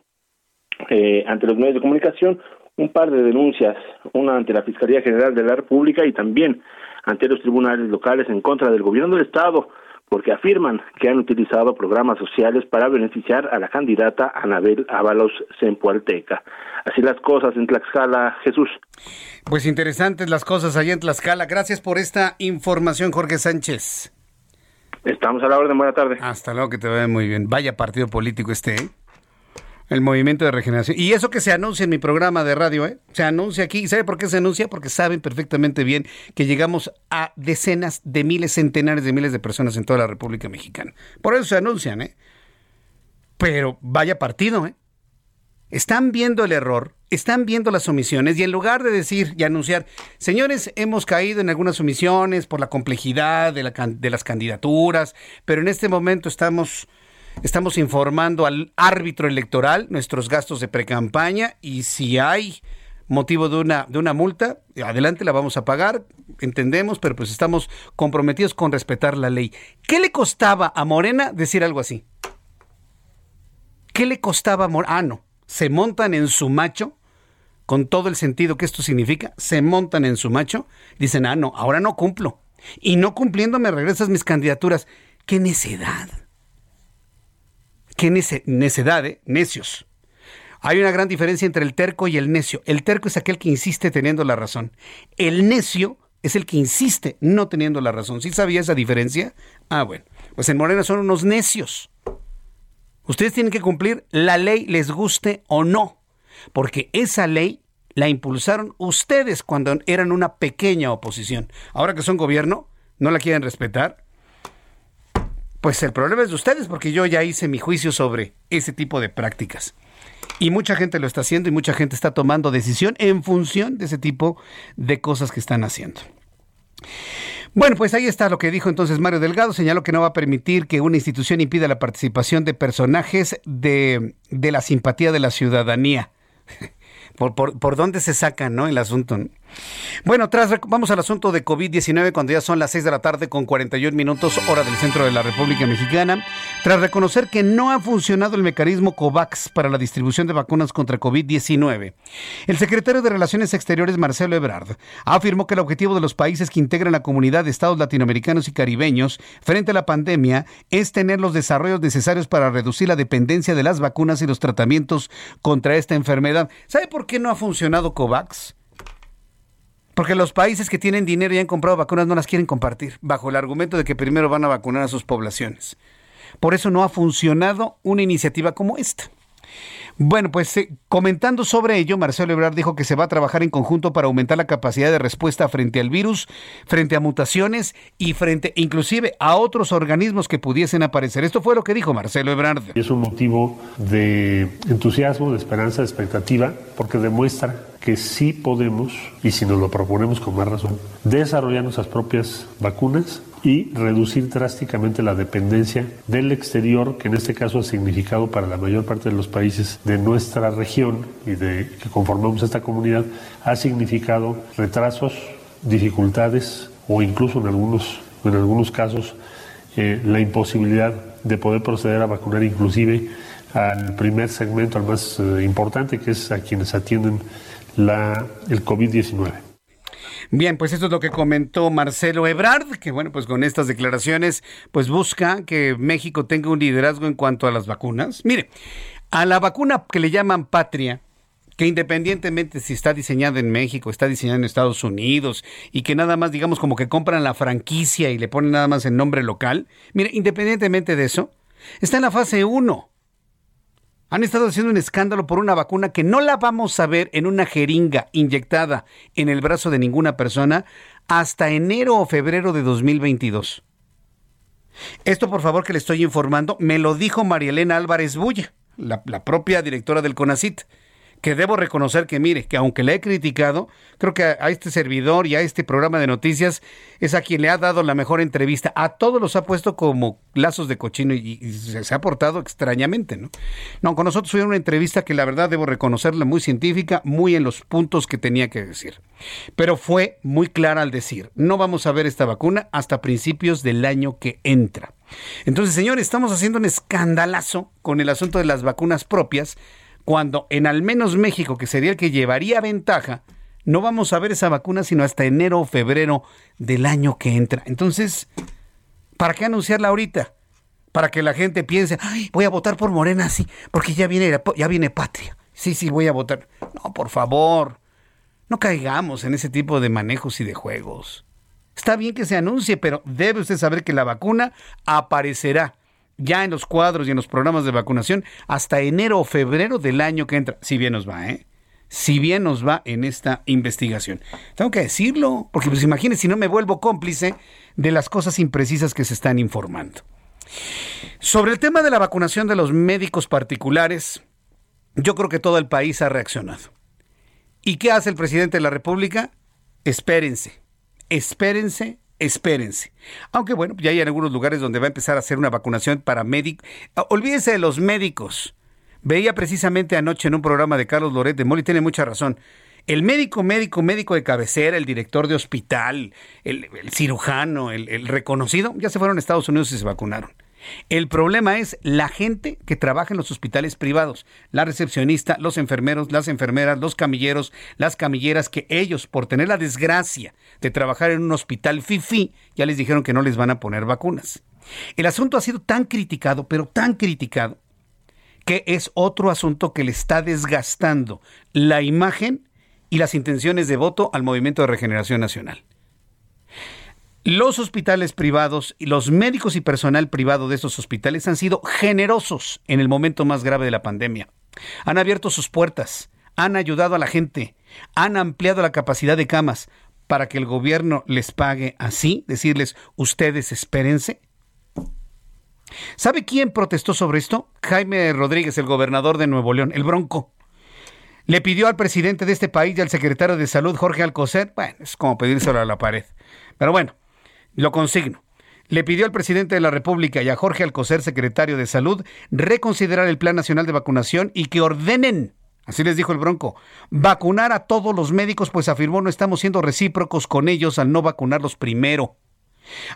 eh, ante los medios de comunicación un par de denuncias, una ante la Fiscalía General de la República y también ante los tribunales locales en contra del gobierno del Estado porque afirman que han utilizado programas sociales para beneficiar a la candidata Anabel Ábalos Zempoalteca. Así las cosas en Tlaxcala, Jesús. Pues interesantes las cosas allá en Tlaxcala. Gracias por esta información, Jorge Sánchez. Estamos a la orden. Buena tarde. Hasta luego, que te vaya muy bien. Vaya partido político este, ¿eh? El movimiento de regeneración. Y eso que se anuncia en mi programa de radio, ¿eh? Se anuncia aquí. ¿Y sabe por qué se anuncia? Porque saben perfectamente bien que llegamos a decenas de miles, centenares de miles de personas en toda la República Mexicana. Por eso se anuncian, ¿eh? Pero vaya partido, ¿eh? Están viendo el error, están viendo las omisiones y en lugar de decir y anunciar, señores, hemos caído en algunas omisiones por la complejidad de, de las candidaturas, pero en este momento estamos Estamos informando al árbitro electoral nuestros gastos de precampaña y si hay motivo de una, de una multa, adelante la vamos a pagar, entendemos, pero pues estamos comprometidos con respetar la ley. ¿Qué le costaba a Morena decir algo así? ¿Qué le costaba a Morena? Ah, no, se montan en su macho, con todo el sentido que esto significa, se montan en su macho, dicen, ah, no, ahora no cumplo. Y no cumpliendo me regresas mis candidaturas. ¡Qué necedad! Qué necedad, ¿eh? Necios. Hay una gran diferencia entre el terco y el necio. El terco es aquel que insiste teniendo la razón. El necio es el que insiste no teniendo la razón. ¿Sí sabía esa diferencia? Ah, bueno. Pues en Morena son unos necios. Ustedes tienen que cumplir la ley, les guste o no. Porque esa ley la impulsaron ustedes cuando eran una pequeña oposición. Ahora que son gobierno, ¿no la quieren respetar? Pues el problema es de ustedes, porque yo ya hice mi juicio sobre ese tipo de prácticas. Y mucha gente lo está haciendo y mucha gente está tomando decisión en función de ese tipo de cosas que están haciendo. Bueno, pues ahí está lo que dijo entonces Mario Delgado. Señaló que no va a permitir que una institución impida la participación de personajes de, de la simpatía de la ciudadanía. ¿Por, por, por dónde se saca ¿no? el asunto? Bueno, tras, vamos al asunto de COVID-19 cuando ya son las 6 de la tarde con 41 minutos hora del centro de la República Mexicana. Tras reconocer que no ha funcionado el mecanismo COVAX para la distribución de vacunas contra COVID-19, el secretario de Relaciones Exteriores Marcelo Ebrard afirmó que el objetivo de los países que integran la comunidad de estados latinoamericanos y caribeños frente a la pandemia es tener los desarrollos necesarios para reducir la dependencia de las vacunas y los tratamientos contra esta enfermedad. ¿Sabe por qué no ha funcionado COVAX? Porque los países que tienen dinero y han comprado vacunas no las quieren compartir, bajo el argumento de que primero van a vacunar a sus poblaciones. Por eso no ha funcionado una iniciativa como esta. Bueno, pues eh, comentando sobre ello, Marcelo Ebrard dijo que se va a trabajar en conjunto para aumentar la capacidad de respuesta frente al virus, frente a mutaciones y frente inclusive a otros organismos que pudiesen aparecer. Esto fue lo que dijo Marcelo Ebrard. Es un motivo de entusiasmo, de esperanza, de expectativa, porque demuestra que sí podemos, y si nos lo proponemos con más razón, desarrollar nuestras propias vacunas y reducir drásticamente la dependencia del exterior, que en este caso ha significado para la mayor parte de los países de nuestra región y de que conformamos esta comunidad, ha significado retrasos, dificultades o incluso en algunos, en algunos casos eh, la imposibilidad de poder proceder a vacunar inclusive al primer segmento, al más eh, importante, que es a quienes atienden la, el COVID-19. Bien, pues esto es lo que comentó Marcelo Ebrard, que bueno, pues con estas declaraciones, pues busca que México tenga un liderazgo en cuanto a las vacunas. Mire, a la vacuna que le llaman patria, que independientemente si está diseñada en México, está diseñada en Estados Unidos y que nada más, digamos, como que compran la franquicia y le ponen nada más el nombre local, mire, independientemente de eso, está en la fase 1 Han estado haciendo un escándalo por una vacuna que no la vamos a ver en una jeringa inyectada en el brazo de ninguna persona hasta enero o febrero de 2022. Esto, por favor, que le estoy informando, me lo dijo María Elena Álvarez Bulla, la, la propia directora del CONACIT que debo reconocer que, mire, que aunque le he criticado, creo que a, este servidor y a este programa de noticias es a quien le ha dado la mejor entrevista. A todos los ha puesto como lazos de cochino y, se, ha portado extrañamente, ¿no? No, con nosotros fue una entrevista que la verdad debo reconocerla muy científica, muy en los puntos que tenía que decir. Pero fue muy clara al decir, no vamos a ver esta vacuna hasta principios del año que entra. Entonces, señores, estamos haciendo un escandalazo con el asunto de las vacunas propias cuando en al menos México, que sería el que llevaría ventaja, no vamos a ver esa vacuna sino hasta enero o febrero del año que entra. Entonces, ¿para qué anunciarla ahorita? Para que la gente piense, Ay, voy a votar por Morena, sí, porque ya viene, ya viene patria. Sí, sí, voy a votar. No, por favor, no caigamos en ese tipo de manejos y de juegos. Está bien que se anuncie, pero debe usted saber que la vacuna aparecerá ya en los cuadros y en los programas de vacunación hasta enero o febrero del año que entra, si bien nos va, ¿eh? Si bien nos va en esta investigación. Tengo que decirlo, porque pues imagínense si no me vuelvo cómplice de las cosas imprecisas que se están informando. Sobre el tema de la vacunación de los médicos particulares, yo creo que todo el país ha reaccionado. ¿Y qué hace el presidente de la República? Espérense, espérense espérense. Aunque bueno, ya hay algunos lugares donde va a empezar a hacer una vacunación para médicos. Ah, olvídese de los médicos. Veía precisamente anoche en un programa de Carlos Loret de Moli, tiene mucha razón. El médico, médico, médico de cabecera, el director de hospital, el, cirujano, el, el reconocido, ya se fueron a Estados Unidos y se vacunaron. El problema es la gente que trabaja en los hospitales privados, la recepcionista, los enfermeros, las enfermeras, los camilleros, las camilleras, que ellos, por tener la desgracia de trabajar en un hospital FIFI, ya les dijeron que no les van a poner vacunas. El asunto ha sido tan criticado, pero tan criticado, que es otro asunto que le está desgastando la imagen y las intenciones de voto al Movimiento de Regeneración Nacional. Los hospitales privados y los médicos y personal privado de estos hospitales han sido generosos en el momento más grave de la pandemia. Han abierto sus puertas, han ayudado a la gente, han ampliado la capacidad de camas para que el gobierno les pague así, decirles, ustedes espérense. ¿Sabe quién protestó sobre esto? Jaime Rodríguez, el gobernador de Nuevo León, el Bronco. Le pidió al presidente de este país y al secretario de Salud, Jorge Alcocer, bueno, es como pedírselo a la pared. Pero bueno, lo consigno. Le pidió al presidente de la República y a Jorge Alcocer, secretario de Salud, reconsiderar el Plan Nacional de Vacunación y que ordenen, así les dijo el Bronco, vacunar a todos los médicos, pues afirmó no estamos siendo recíprocos con ellos al no vacunarlos primero.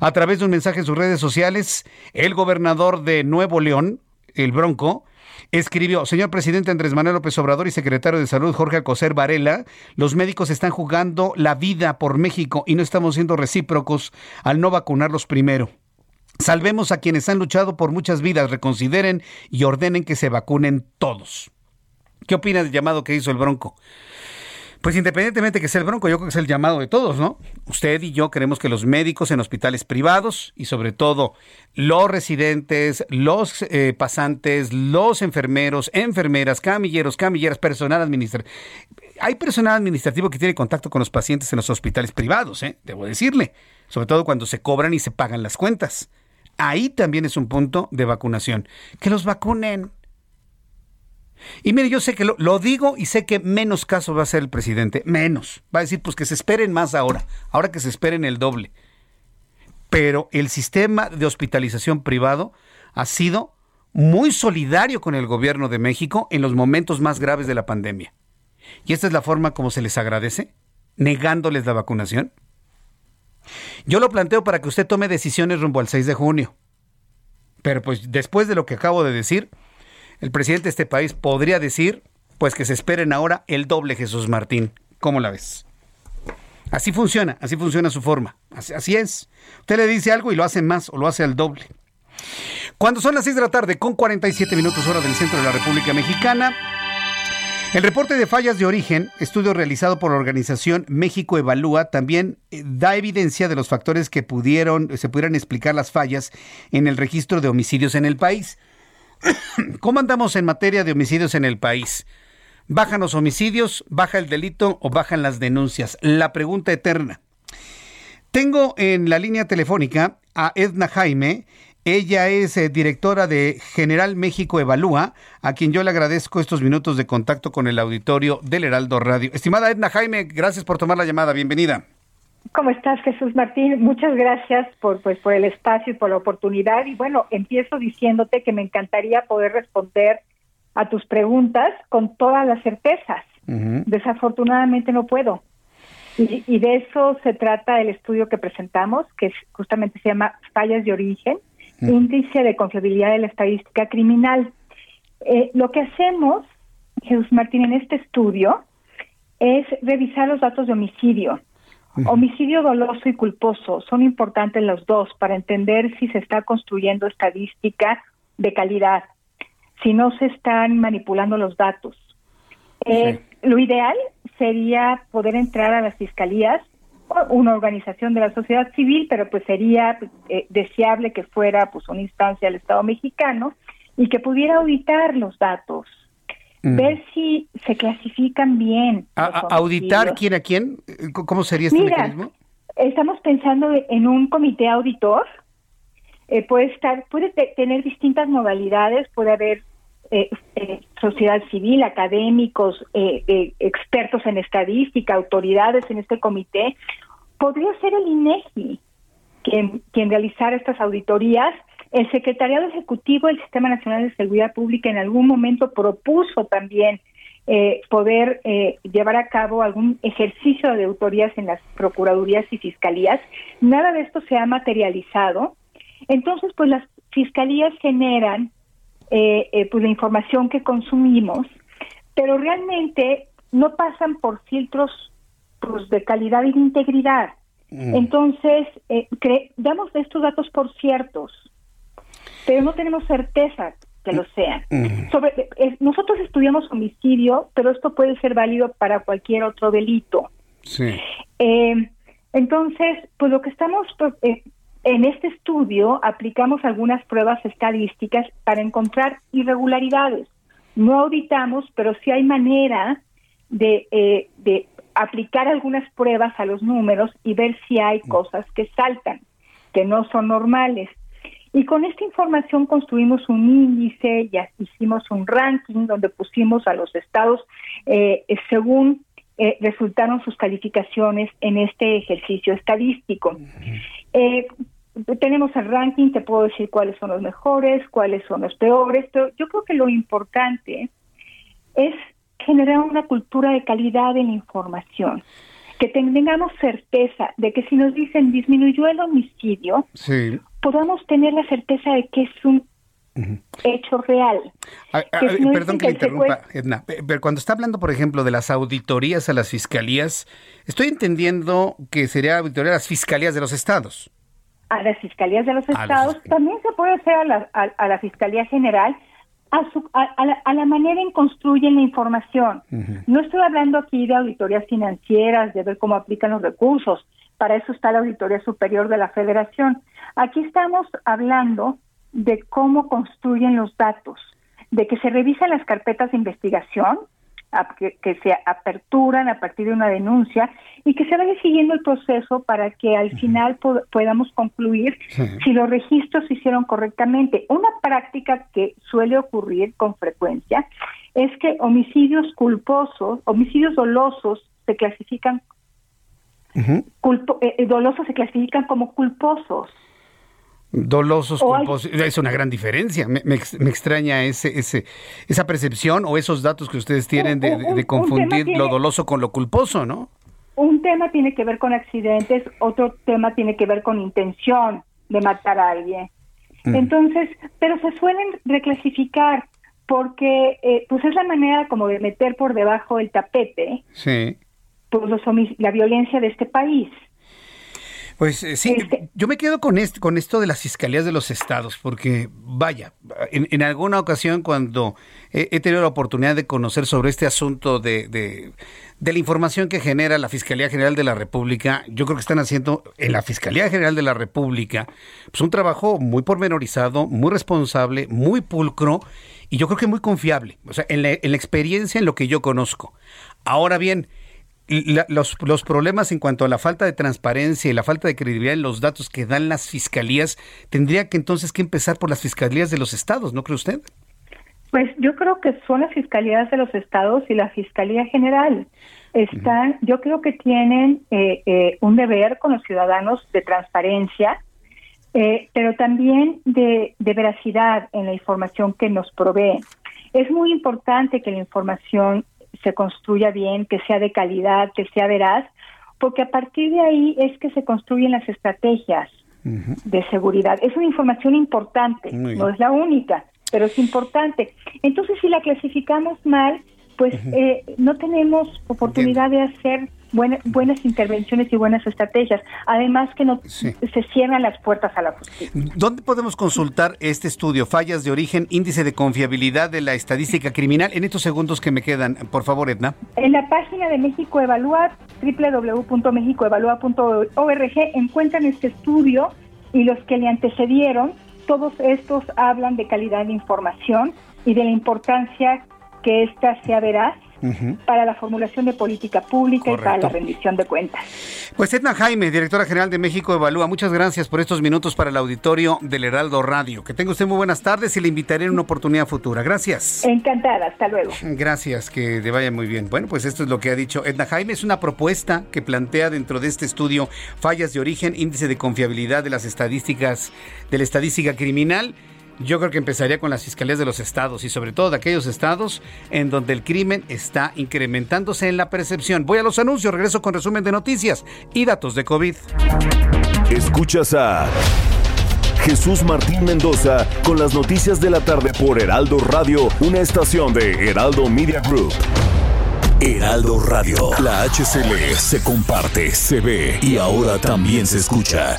A través de un mensaje en sus redes sociales, el gobernador de Nuevo León, el Bronco, escribió, señor presidente Andrés Manuel López Obrador y secretario de Salud Jorge Alcocer Varela, los médicos están jugando la vida por México y no estamos siendo recíprocos al no vacunarlos primero. Salvemos a quienes han luchado por muchas vidas, reconsideren y ordenen que se vacunen todos. ¿Qué opina del llamado que hizo el Bronco? Pues independientemente que sea el bronco, yo creo que es el llamado de todos, ¿no? Usted y yo queremos que los médicos en hospitales privados y sobre todo los residentes, los eh, pasantes, los enfermeros, enfermeras, camilleros, camilleras, personal administrativo. Hay personal administrativo que tiene contacto con los pacientes en los hospitales privados, ¿eh? Debo decirle, sobre todo cuando se cobran y se pagan las cuentas. Ahí también es un punto de vacunación. Que los vacunen y mire, yo sé que lo, digo y sé que menos caso va a ser el presidente, menos. Va a decir, pues que se esperen más ahora, ahora que se esperen el doble. Pero el sistema de hospitalización privado ha sido muy solidario con el gobierno de México en los momentos más graves de la pandemia. Y esta es la forma como se les agradece, negándoles la vacunación. Yo lo planteo para que usted tome decisiones rumbo al 6 de junio. Pero pues después de lo que acabo de decir, el presidente de este país podría decir, pues que se esperen ahora el doble Jesús Martín. ¿Cómo la ves? Así funciona, así funciona su forma. Así, es. Usted le dice algo y lo hace más o lo hace al doble. Cuando son las 6 de la tarde, con 47 minutos hora del centro de la República Mexicana, el reporte de fallas de origen, estudio realizado por la organización México Evalúa, también eh, da evidencia de los factores que pudieron, se pudieran explicar las fallas en el registro de homicidios en el país. ¿Cómo andamos en materia de homicidios en el país? ¿Bajan los homicidios, baja el delito o bajan las denuncias? La pregunta eterna. Tengo en la línea telefónica a Edna Jaime. Ella es eh, directora de General México Evalúa, a quien yo le agradezco estos minutos de contacto con el auditorio del Heraldo Radio. Estimada Edna Jaime, gracias por tomar la llamada. Bienvenida. ¿Cómo estás, Jesús Martín? Muchas gracias por, pues, por el espacio y por la oportunidad. Y bueno, empiezo diciéndote que me encantaría poder responder a tus preguntas con todas las certezas. Desafortunadamente no puedo. Y, de eso se trata el estudio que presentamos, que justamente se llama Fallas de Origen, Índice de Confiabilidad de la Estadística Criminal. Eh, lo que hacemos, Jesús Martín, en este estudio es revisar los datos de homicidio Homicidio doloso y culposo son importantes los dos para entender si se está construyendo estadística de calidad, si no se están manipulando los datos. Eh, lo ideal sería poder entrar a las fiscalías, una organización de la sociedad civil, pero pues sería eh, deseable que fuera pues una instancia del Estado mexicano y que pudiera auditar los datos Mm. ver si se clasifican bien. ¿Auditar quién a quién? ¿Cómo sería este mecanismo? Estamos pensando en un comité auditor. Eh, puede estar, puede tener distintas modalidades, puede haber eh, eh, sociedad civil, académicos, expertos en estadística, autoridades en este comité. Podría ser el INEGI quien, quien realizara estas auditorías el Secretariado Ejecutivo del Sistema Nacional de Seguridad Pública en algún momento propuso también eh, poder eh, llevar a cabo algún ejercicio de autorías en las procuradurías y fiscalías. Nada de esto se ha materializado. Entonces, pues las fiscalías generan eh, pues la información que consumimos, pero realmente no pasan por filtros pues, de calidad y de integridad. Mm. Entonces, damos estos datos por ciertos pero no tenemos certeza que lo sean. Sobre, eh, nosotros estudiamos homicidio, pero esto puede ser válido para cualquier otro delito. Sí. Eh, entonces, pues lo que estamos pues, eh, en este estudio aplicamos algunas pruebas estadísticas para encontrar irregularidades. No auditamos, pero sí hay manera de, de aplicar algunas pruebas a los números y ver si hay cosas que saltan, que no son normales. Y con esta información construimos un índice, ya hicimos un ranking donde pusimos a los estados eh, según eh, resultaron sus calificaciones en este ejercicio estadístico. Eh, tenemos el ranking, te puedo decir cuáles son los mejores, cuáles son los peores, pero yo creo que lo importante es generar una cultura de calidad en la información que tengamos certeza de que si nos dicen disminuyó el homicidio, podamos tener la certeza de que es un hecho real. perdón que, le interrumpa, Edna, pero cuando está hablando, por ejemplo, de las auditorías a las fiscalías, estoy entendiendo que sería auditoría a las fiscalías de los estados. A las fiscalías de los estados, también se puede hacer a la, a la Fiscalía General, a, su, a, la, a, la, manera en construyen la información. No estoy hablando aquí de auditorías financieras, de ver cómo aplican los recursos. Para eso está la Auditoría Superior de la Federación. Aquí estamos hablando de cómo construyen los datos, de que se revisan las carpetas de investigación, que, se aperturan a partir de una denuncia y que se vaya siguiendo el proceso para que al final podamos concluir si los registros se hicieron correctamente. Una práctica que suele ocurrir con frecuencia es que homicidios culposos, homicidios dolosos se clasifican eh, eh, dolosos se clasifican como culposos. Dolosos, culposos, es una gran diferencia. Me, extraña ese, ese, esa percepción o esos datos que ustedes tienen de, confundir lo doloso con lo culposo, ¿no? Un tema tiene que ver con accidentes, otro tema tiene que ver con intención de matar a alguien. Entonces, pero se suelen reclasificar porque eh, pues es la manera como de meter por debajo el tapete sí. Pues la violencia de este país. Pues eh, sí, este yo me quedo con, esto, con esto de las fiscalías de los estados, porque vaya, en, alguna ocasión cuando he, tenido la oportunidad de conocer sobre este asunto de, de, la información que genera la Fiscalía General de la República, yo creo que están haciendo en la Fiscalía General de la República pues un trabajo muy pormenorizado, muy responsable, muy pulcro y yo creo que muy confiable, o sea, en la, en la experiencia, en lo que yo conozco. Ahora bien, los, los, problemas en cuanto a la falta de transparencia y la falta de credibilidad en los datos que dan las fiscalías, tendría que entonces que empezar por las fiscalías de los estados, ¿no cree usted? Pues yo creo que son las fiscalías de los estados y la fiscalía general. Están, yo creo que tienen eh, eh, un deber con los ciudadanos de transparencia, eh, pero también de, de veracidad en la información que nos proveen. Es muy importante que la información se construya bien, que sea de calidad, que sea veraz, porque a partir de ahí es que se construyen las estrategias de seguridad. Es una información importante, no es la única, pero es importante. Entonces, si la clasificamos mal, pues eh, no tenemos oportunidad de hacer buenas intervenciones y buenas estrategias. Además que no se cierran las puertas a la justicia. ¿Dónde podemos consultar este estudio? Fallas de origen, índice de confiabilidad de la estadística criminal. En estos segundos que me quedan, por favor, Edna. En la página de México Evalúa, www.mexicoevalúa.org, encuentran este estudio y los que le antecedieron. Todos estos hablan de calidad de información y de la importancia que ésta sea veraz para la formulación de política pública y para la rendición de cuentas. Pues Edna Jaime, directora general de México Evalúa, muchas gracias por estos minutos para el auditorio del Heraldo Radio. Que tenga usted muy buenas tardes y le invitaré en una oportunidad futura. Gracias. Encantada, hasta luego. Gracias, que te vaya muy bien. Bueno, pues esto es lo que ha dicho Edna Jaime. Es una propuesta que plantea dentro de este estudio fallas de origen, índice de confiabilidad de las estadísticas, de la estadística criminal. Yo creo que empezaría con las fiscalías de los estados y sobre todo de aquellos estados en donde el crimen está incrementándose en la percepción. Voy a los anuncios, regreso con resumen de noticias y datos de COVID. Escuchas a Jesús Martín Mendoza con las noticias de la tarde por Heraldo Radio, una estación de Heraldo Media Group. Heraldo Radio, la HCL se comparte, se ve y ahora también se escucha.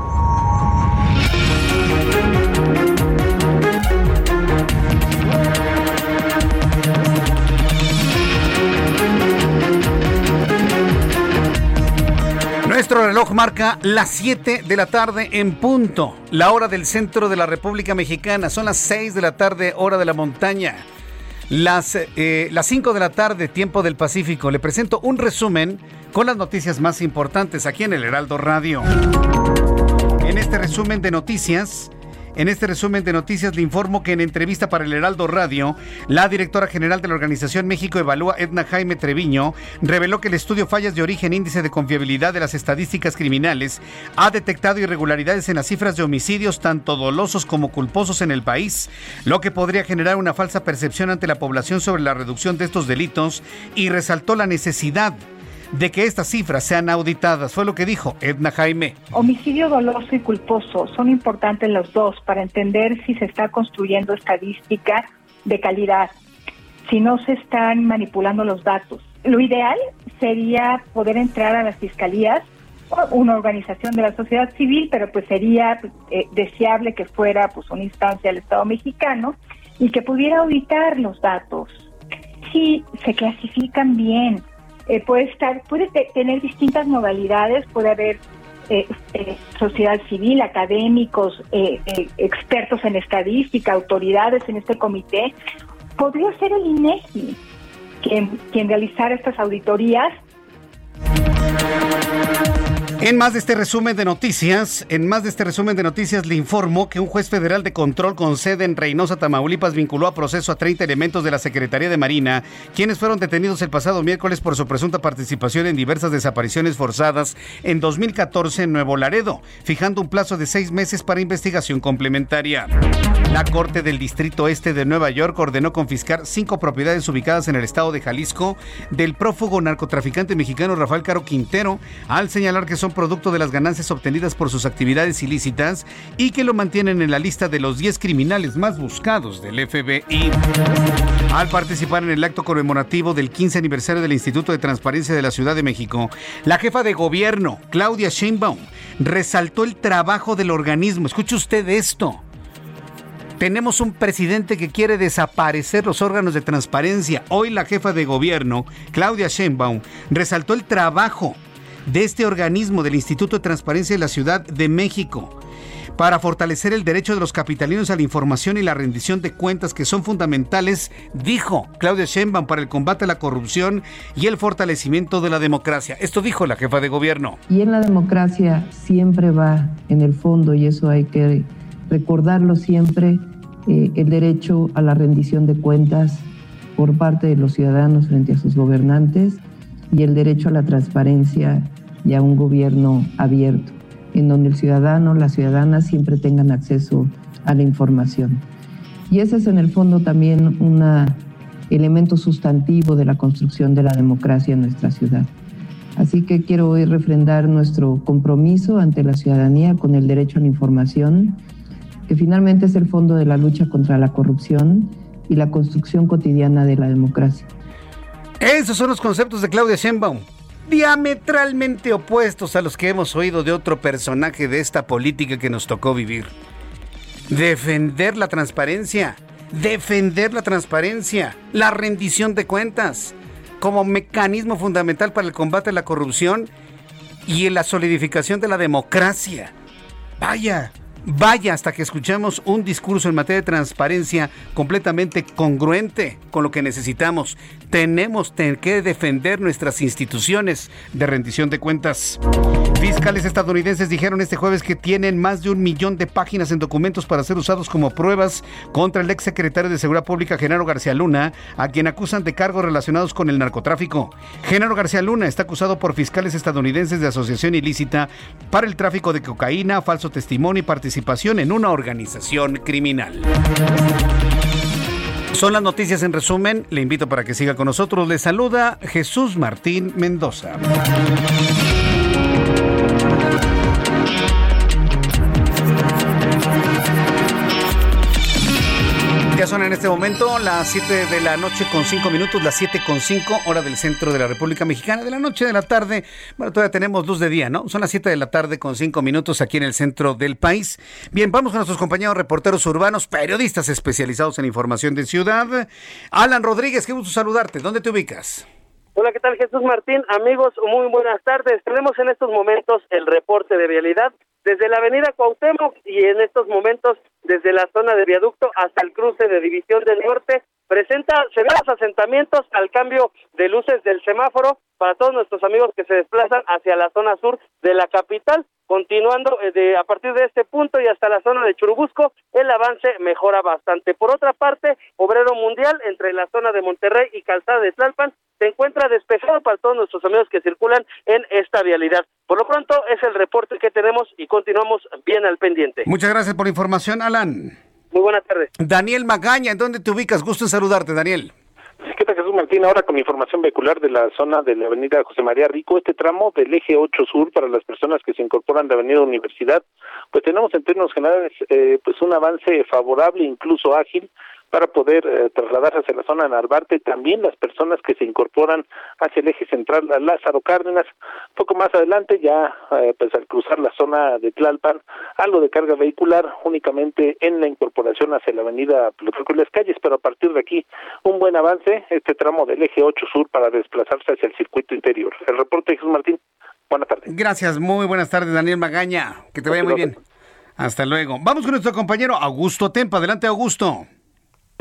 Nuestro reloj marca las 7 de la tarde en punto, la hora del centro de la República Mexicana. Son las 6 de la tarde, hora de la montaña. Las, eh, las 5 de la tarde, tiempo del Pacífico. Le presento un resumen con las noticias más importantes aquí en el Heraldo Radio. En este resumen de noticias, en este resumen de noticias le informo que en entrevista para el Heraldo Radio, la directora general de la organización México Evalúa, Edna Jaime Treviño, reveló que el estudio Fallas de Origen Índice de Confiabilidad de las Estadísticas Criminales ha detectado irregularidades en las cifras de homicidios tanto dolosos como culposos en el país, lo que podría generar una falsa percepción ante la población sobre la reducción de estos delitos y resaltó la necesidad de que estas cifras sean auditadas. Fue lo que dijo Edna Jaime. Homicidio doloso y culposo son importantes los dos para entender si se está construyendo estadística de calidad, si no se están manipulando los datos. Lo ideal sería poder entrar a las fiscalías una organización de la sociedad civil, pero pues sería eh, deseable que fuera pues una instancia del Estado mexicano y que pudiera auditar los datos. Si se clasifican bien, eh, puede estar, puede tener distintas modalidades, puede haber eh, eh, sociedad civil, académicos, expertos en estadística, autoridades en este comité. Podría ser el INEGI quien, quien realizara estas auditorías En más de este resumen de noticias, en más de este resumen de noticias le informo que un juez federal de control con sede en Reynosa, Tamaulipas, vinculó a proceso a 30 elementos de la Secretaría de Marina, quienes fueron detenidos el pasado miércoles por su presunta participación en diversas desapariciones forzadas en 2014 en Nuevo Laredo, fijando un plazo de seis meses para investigación complementaria. La Corte del Distrito Este de Nueva York ordenó confiscar cinco propiedades ubicadas en el estado de Jalisco del prófugo narcotraficante mexicano Rafael Caro Quintero, al señalar que son producto de las ganancias obtenidas por sus actividades ilícitas y que lo mantienen en la lista de los 10 criminales más buscados del FBI. Al participar en el acto conmemorativo del 15 aniversario del Instituto de Transparencia de la Ciudad de México, la jefa de gobierno, Claudia Sheinbaum, resaltó el trabajo del organismo. Escuche usted esto. Tenemos un presidente que quiere desaparecer los órganos de transparencia. Hoy la jefa de gobierno, Claudia Sheinbaum, resaltó el trabajo de este organismo del Instituto de Transparencia de la Ciudad de México para fortalecer el derecho de los capitalinos a la información y la rendición de cuentas que son fundamentales, dijo Claudia Sheinbaum para el combate a la corrupción y el fortalecimiento de la democracia. Esto dijo la jefa de gobierno. Y en la democracia siempre va en el fondo, y eso hay que recordarlo siempre, eh, el derecho a la rendición de cuentas por parte de los ciudadanos frente a sus gobernantes y el derecho a la transparencia y a un gobierno abierto, en donde el ciudadano, la ciudadana siempre tengan acceso a la información. Y ese es en el fondo también un elemento sustantivo de la construcción de la democracia en nuestra ciudad. Así que quiero hoy refrendar nuestro compromiso ante la ciudadanía con el derecho a la información, que finalmente es el fondo de la lucha contra la corrupción y la construcción cotidiana de la democracia. Esos son los conceptos de Claudia Sheinbaum, diametralmente opuestos a los que hemos oído de otro personaje de esta política que nos tocó vivir. Defender la transparencia, defender la transparencia, la rendición de cuentas como mecanismo fundamental para el combate a la corrupción y en la solidificación de la democracia. Vaya, Vaya hasta que escuchamos un discurso en materia de transparencia completamente congruente con lo que necesitamos. Tenemos que defender nuestras instituciones de rendición de cuentas. Fiscales estadounidenses dijeron este jueves que tienen más de un millón de páginas en documentos para ser usados como pruebas contra el ex secretario de Seguridad Pública, Genaro García Luna, a quien acusan de cargos relacionados con el narcotráfico. Genaro García Luna está acusado por fiscales estadounidenses de asociación ilícita para el tráfico de cocaína, falso testimonio y participación en una organización criminal. Son las noticias en resumen. Le invito para que siga con nosotros. Le saluda Jesús Martín Mendoza. En este momento las 7 de la noche con 5 minutos, las 7 con 5, hora del centro de la República Mexicana, de la noche de la tarde. Bueno, todavía tenemos luz de día, ¿no? Son las 7 de la tarde con 5 minutos aquí en el centro del país. Bien, vamos con nuestros compañeros reporteros urbanos, periodistas especializados en información de ciudad. Alan Rodríguez, qué gusto saludarte. ¿Dónde te ubicas? Hola, ¿qué tal Jesús Martín? Amigos, muy buenas tardes. Tenemos en estos momentos el reporte de vialidad desde la avenida Cuauhtémoc y en estos momentos desde la zona de viaducto hasta el cruce de División del Norte. Presenta severos asentamientos al cambio de luces del semáforo para todos nuestros amigos que se desplazan hacia la zona sur de la capital. Continuando eh, de, a partir de este punto y hasta la zona de Churubusco, el avance mejora bastante. Por otra parte, Obrero Mundial entre la zona de Monterrey y Calzada de Tlalpan se encuentra despejado para todos nuestros amigos que circulan en esta vialidad. Por lo pronto es el reporte que tenemos y continuamos bien al pendiente. Muchas gracias por la información, Alan. Muy buenas tardes. Daniel Magaña, ¿en dónde te ubicas? Gusto en saludarte, Daniel. ¿Qué tal Jesús Martín? Ahora con información vehicular de la zona de la avenida José María Rico, este tramo del eje 8 sur para las personas que se incorporan de avenida Universidad, pues tenemos en términos generales eh, pues un avance favorable, incluso ágil, para poder eh, trasladarse hacia la zona de Narvarte, también las personas que se incorporan hacia el eje central a Lázaro Cárdenas, poco más adelante ya eh, pues al cruzar la zona de Tlalpan, algo de carga vehicular únicamente en la incorporación hacia la avenida Plutarco y las calles, pero a partir de aquí un buen avance, este tramo del eje 8 sur para desplazarse hacia el circuito interior. El reporte de Jesús Martín, buenas tardes. Gracias, muy buenas tardes Daniel Magaña, que te vaya muy bien. Hasta luego. Vamos con nuestro compañero Augusto Tempa. Adelante, Augusto.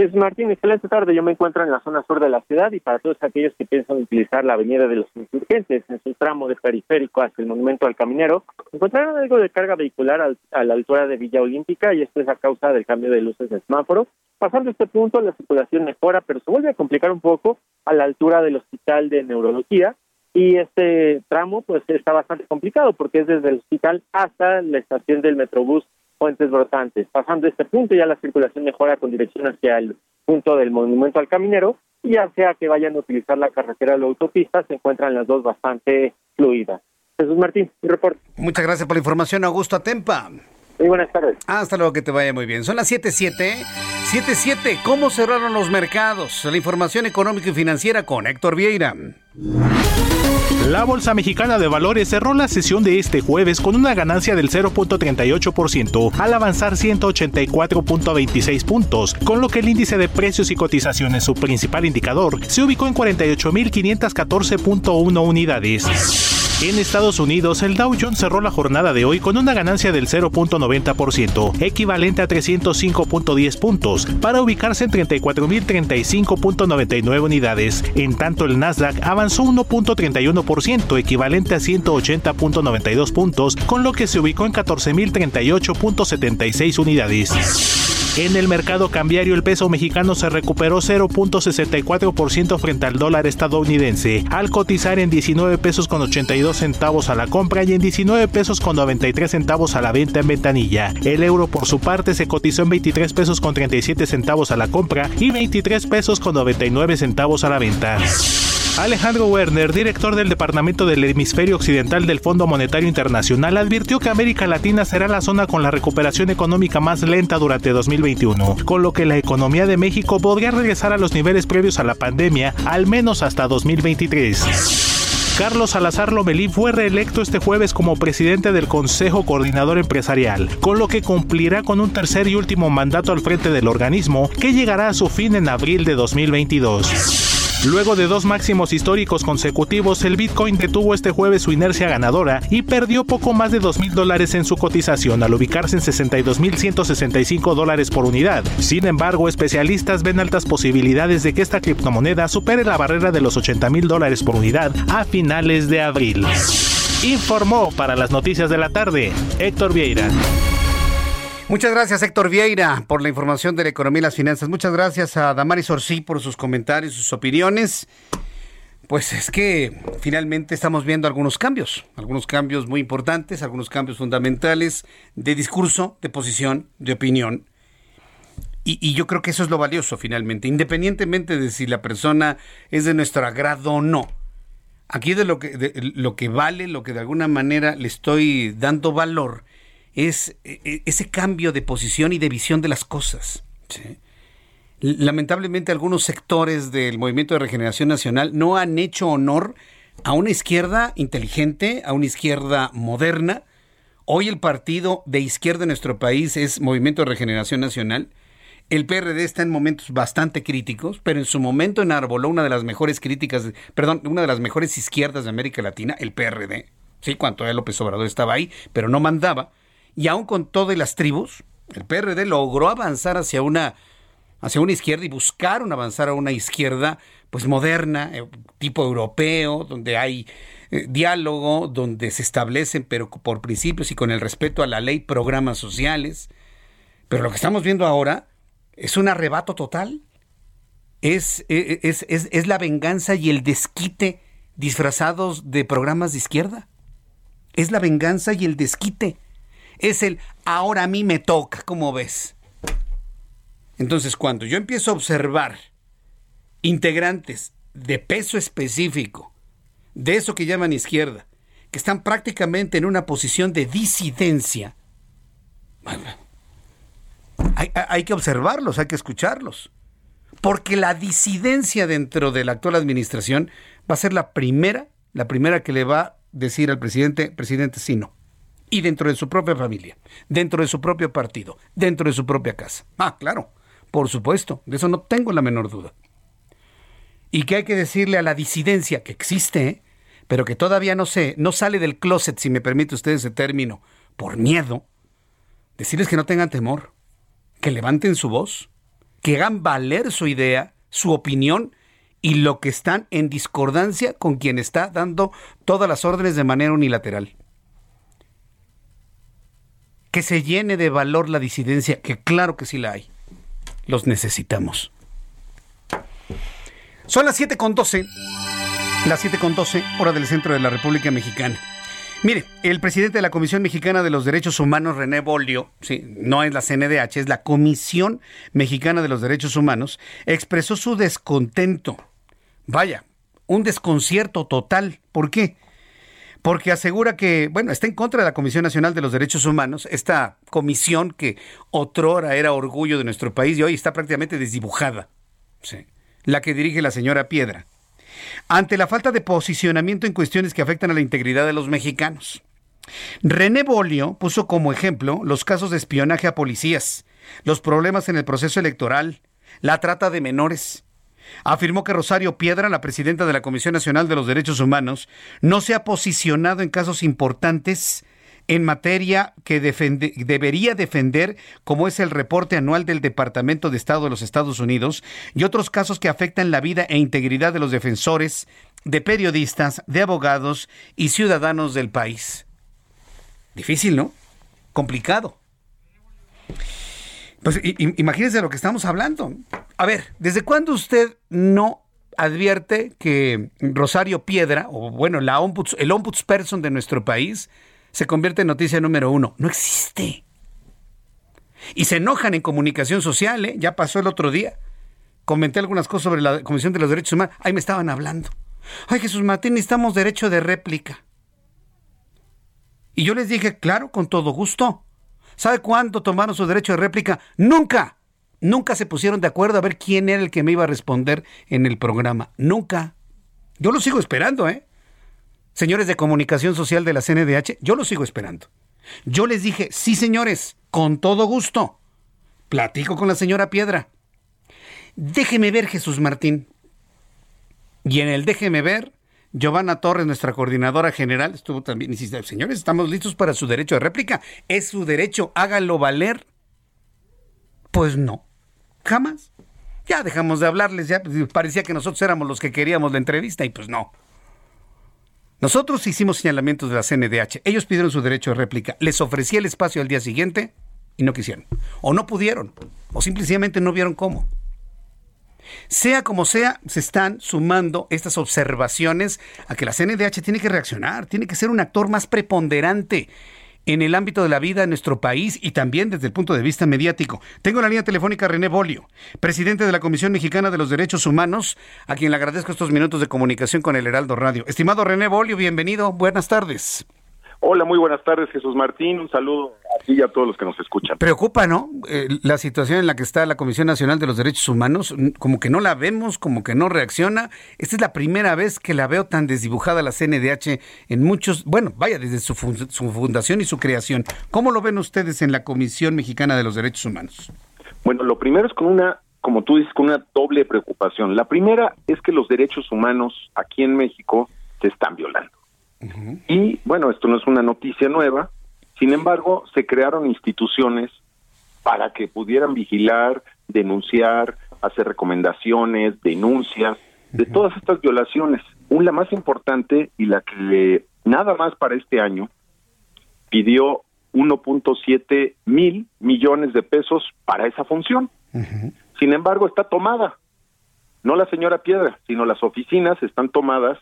Es Martín, excelente tarde. Yo me encuentro en la zona sur de la ciudad y para todos aquellos que piensan utilizar la avenida de los insurgentes en su tramo de periférico hacia el monumento al caminero, encontrarán algo de carga vehicular a la altura de Villa Olímpica y esto es a causa del cambio de luces de semáforo. Pasando este punto, la circulación mejora, pero se vuelve a complicar un poco a la altura del Hospital de Neurología y este tramo pues está bastante complicado porque es desde el hospital hasta la estación del Metrobús Fuentes Brotantes. Pasando este punto ya la circulación mejora con dirección hacia el punto del Monumento al Caminero y ya sea que vayan a utilizar la carretera o la autopista, se encuentran las dos bastante fluidas. Jesús Martín, mi reporte. Muchas gracias por la información, Augusto Atempa. Muy buenas tardes. Hasta luego, que te vaya muy bien. Son las 7.7. 7.7. ¿Cómo cerraron los mercados? La información económica y financiera con Héctor Vieira. La Bolsa Mexicana de Valores cerró la sesión de este jueves con una ganancia del 0.38% al avanzar 184.26 puntos, con lo que el índice de precios y cotizaciones, su principal indicador, se ubicó en 48.514.1 unidades. En Estados Unidos, el Dow Jones cerró la jornada de hoy con una ganancia del 0.90%, equivalente a 305.10 puntos, para ubicarse en 34.035.99 unidades. En tanto, el Nasdaq avanzó 1.31%, equivalente a 180.92 puntos, con lo que se ubicó en 14.038.76 unidades. En el mercado cambiario el peso mexicano se recuperó 0.64% frente al dólar estadounidense, al cotizar en 19 pesos con 82 centavos a la compra y en 19 pesos con 93 centavos a la venta en ventanilla. El euro por su parte se cotizó en 23 pesos con 37 centavos a la compra y 23 pesos con 99 centavos a la venta. Alejandro Werner, director del Departamento del Hemisferio Occidental del Fondo Monetario Internacional, advirtió que América Latina será la zona con la recuperación económica más lenta durante 2021, con lo que la economía de México podría regresar a los niveles previos a la pandemia, al menos hasta 2023. Carlos Salazar Lomelí fue reelecto este jueves como presidente del Consejo Coordinador Empresarial, con lo que cumplirá con un tercer y último mandato al frente del organismo que llegará a su fin en abril de 2022. Luego de dos máximos históricos consecutivos, el Bitcoin detuvo este jueves su inercia ganadora y perdió poco más de 2 mil dólares en su cotización al ubicarse en 62.165 dólares por unidad. Sin embargo, especialistas ven altas posibilidades de que esta criptomoneda supere la barrera de los 80 mil dólares por unidad a finales de abril. Informó para las noticias de la tarde Héctor Vieira. Muchas gracias, Héctor Vieira, por la información de la economía y las finanzas. Muchas gracias a Damaris Orsi por sus comentarios, sus opiniones. Pues es que finalmente estamos viendo algunos cambios, algunos cambios muy importantes, algunos cambios fundamentales de discurso, de posición, de opinión. Y, yo creo que eso es lo valioso finalmente, independientemente de si la persona es de nuestro agrado o no. Aquí de lo que, de, lo que vale, lo que de alguna manera le estoy dando valor, es e, e, ese cambio de posición y de visión de las cosas. Lamentablemente algunos sectores del Movimiento de Regeneración Nacional no han hecho honor a una izquierda inteligente, a una izquierda moderna. Hoy el partido de izquierda en nuestro país es Movimiento de Regeneración Nacional. El PRD está en momentos bastante críticos, pero en su momento enarboló una de las mejores críticas, perdón, una de las mejores izquierdas de América Latina, el PRD. Sí, cuando López Obrador estaba ahí, pero no mandaba y aún con todas las tribus, el PRD logró avanzar hacia una hacia una izquierda y buscaron avanzar a una izquierda pues moderna, eh, tipo europeo, donde hay eh, diálogo, donde se establecen, pero por principios y con el respeto a la ley, programas sociales. Pero lo que estamos viendo ahora es un arrebato total. Es, e, e, es, es, es la venganza y el desquite disfrazados de programas de izquierda. Es la venganza y el desquite es el ahora a mí me toca, como ves? Entonces, cuando yo empiezo a observar integrantes de peso específico, de eso que llaman izquierda, que están prácticamente en una posición de disidencia, hay, hay, que observarlos, hay que escucharlos. Porque la disidencia dentro de la actual administración va a ser la primera, la primera que le va a decir al presidente, presidente, sí, no y dentro de su propia familia, dentro de su propio partido, dentro de su propia casa. Ah, claro, por supuesto, de eso no tengo la menor duda. Y que hay que decirle a la disidencia que existe, pero que todavía no sé, no sale del closet, si me permite usted ese término, por miedo, decirles que no tengan temor, que levanten su voz, que hagan valer su idea, su opinión y lo que están en discordancia con quien está dando todas las órdenes de manera unilateral. Que se llene de valor la disidencia, que claro que sí la hay. Los necesitamos. Son las 7.12, las 7.12, hora del centro de la República Mexicana. Mire, el presidente de la Comisión Mexicana de los Derechos Humanos, René Bolio, sí, no es la CNDH, es la Comisión Mexicana de los Derechos Humanos, expresó su descontento. Vaya, un desconcierto total. ¿Por qué? Porque asegura que, bueno, está en contra de la Comisión Nacional de los Derechos Humanos, esta comisión que otrora era orgullo de nuestro país y hoy está prácticamente desdibujada. La que dirige la señora Piedra ante la falta de posicionamiento en cuestiones que afectan a la integridad de los mexicanos. René Bolio puso como ejemplo los casos de espionaje a policías, los problemas en el proceso electoral, la trata de menores. Afirmó que Rosario Piedra, la presidenta de la Comisión Nacional de los Derechos Humanos, no se ha posicionado en casos importantes en materia que debería defender, como es el reporte anual del Departamento de Estado de los Estados Unidos, y otros casos que afectan la vida e integridad de los defensores, de periodistas, de abogados y ciudadanos del país. Difícil, ¿no? Complicado. Pues imagínense lo que estamos hablando. A ver, ¿desde cuándo usted no advierte que Rosario Piedra, o bueno, la el ombudsperson de nuestro país, se convierte en noticia número uno. No existe. Y se enojan en comunicación social, ¿eh? Ya pasó el otro día. Comenté algunas cosas sobre la Comisión de los Derechos Humanos. Ahí me estaban hablando. Ay, Jesús Martín, necesitamos derecho de réplica. Y yo les dije, claro, con todo gusto. ¿Sabe cuándo tomaron su derecho de réplica? Nunca. Nunca se pusieron de acuerdo a ver quién era el que me iba a responder en el programa. Nunca. Yo lo sigo esperando, ¿eh? señores de comunicación social de la CNDH, yo lo sigo esperando. Yo les dije, sí señores, con todo gusto. Platico con la señora Piedra. Déjeme ver, Jesús Martín. Y en el déjeme ver, Giovanna Torres, nuestra coordinadora general, estuvo también insistiendo, señores, estamos listos para su derecho de réplica. Es su derecho, hágalo valer. Pues no, jamás. Ya dejamos de hablarles, ya parecía que nosotros éramos los que queríamos la entrevista y pues no. Nosotros hicimos señalamientos de la CNDH. Ellos pidieron su derecho de réplica. Les ofrecí el espacio al día siguiente y no quisieron. O no pudieron. O simplemente no vieron cómo. Sea como sea, se están sumando estas observaciones a que la CNDH tiene que reaccionar, tiene que ser un actor más preponderante en el ámbito de la vida en nuestro país y también desde el punto de vista mediático. Tengo la línea telefónica René Bolio, presidente de la Comisión Mexicana de los Derechos Humanos, a quien le agradezco estos minutos de comunicación con el Heraldo Radio. Estimado René Bolio, bienvenido, buenas tardes. Hola, muy buenas tardes, Jesús Martín. Un saludo a ti y a todos los que nos escuchan. Preocupa, ¿no? Eh, la situación en la que está la Comisión Nacional de los Derechos Humanos, como que no la vemos, como que no reacciona. Esta es la primera vez que la veo tan desdibujada la CNDH en muchos, bueno, vaya, desde su, su fundación y su creación. ¿Cómo lo ven ustedes en la Comisión Mexicana de los Derechos Humanos? Bueno, lo primero es con una, como tú dices, con una doble preocupación. La primera es que los derechos humanos aquí en México se están violando. Y bueno, esto no es una noticia nueva, sin embargo, se crearon instituciones para que pudieran vigilar, denunciar, hacer recomendaciones, denuncias de todas estas violaciones. Una la más importante y la que nada más para este año pidió 1.7 mil millones de pesos para esa función. Sin embargo, está tomada. No la señora Piedra, sino las oficinas están tomadas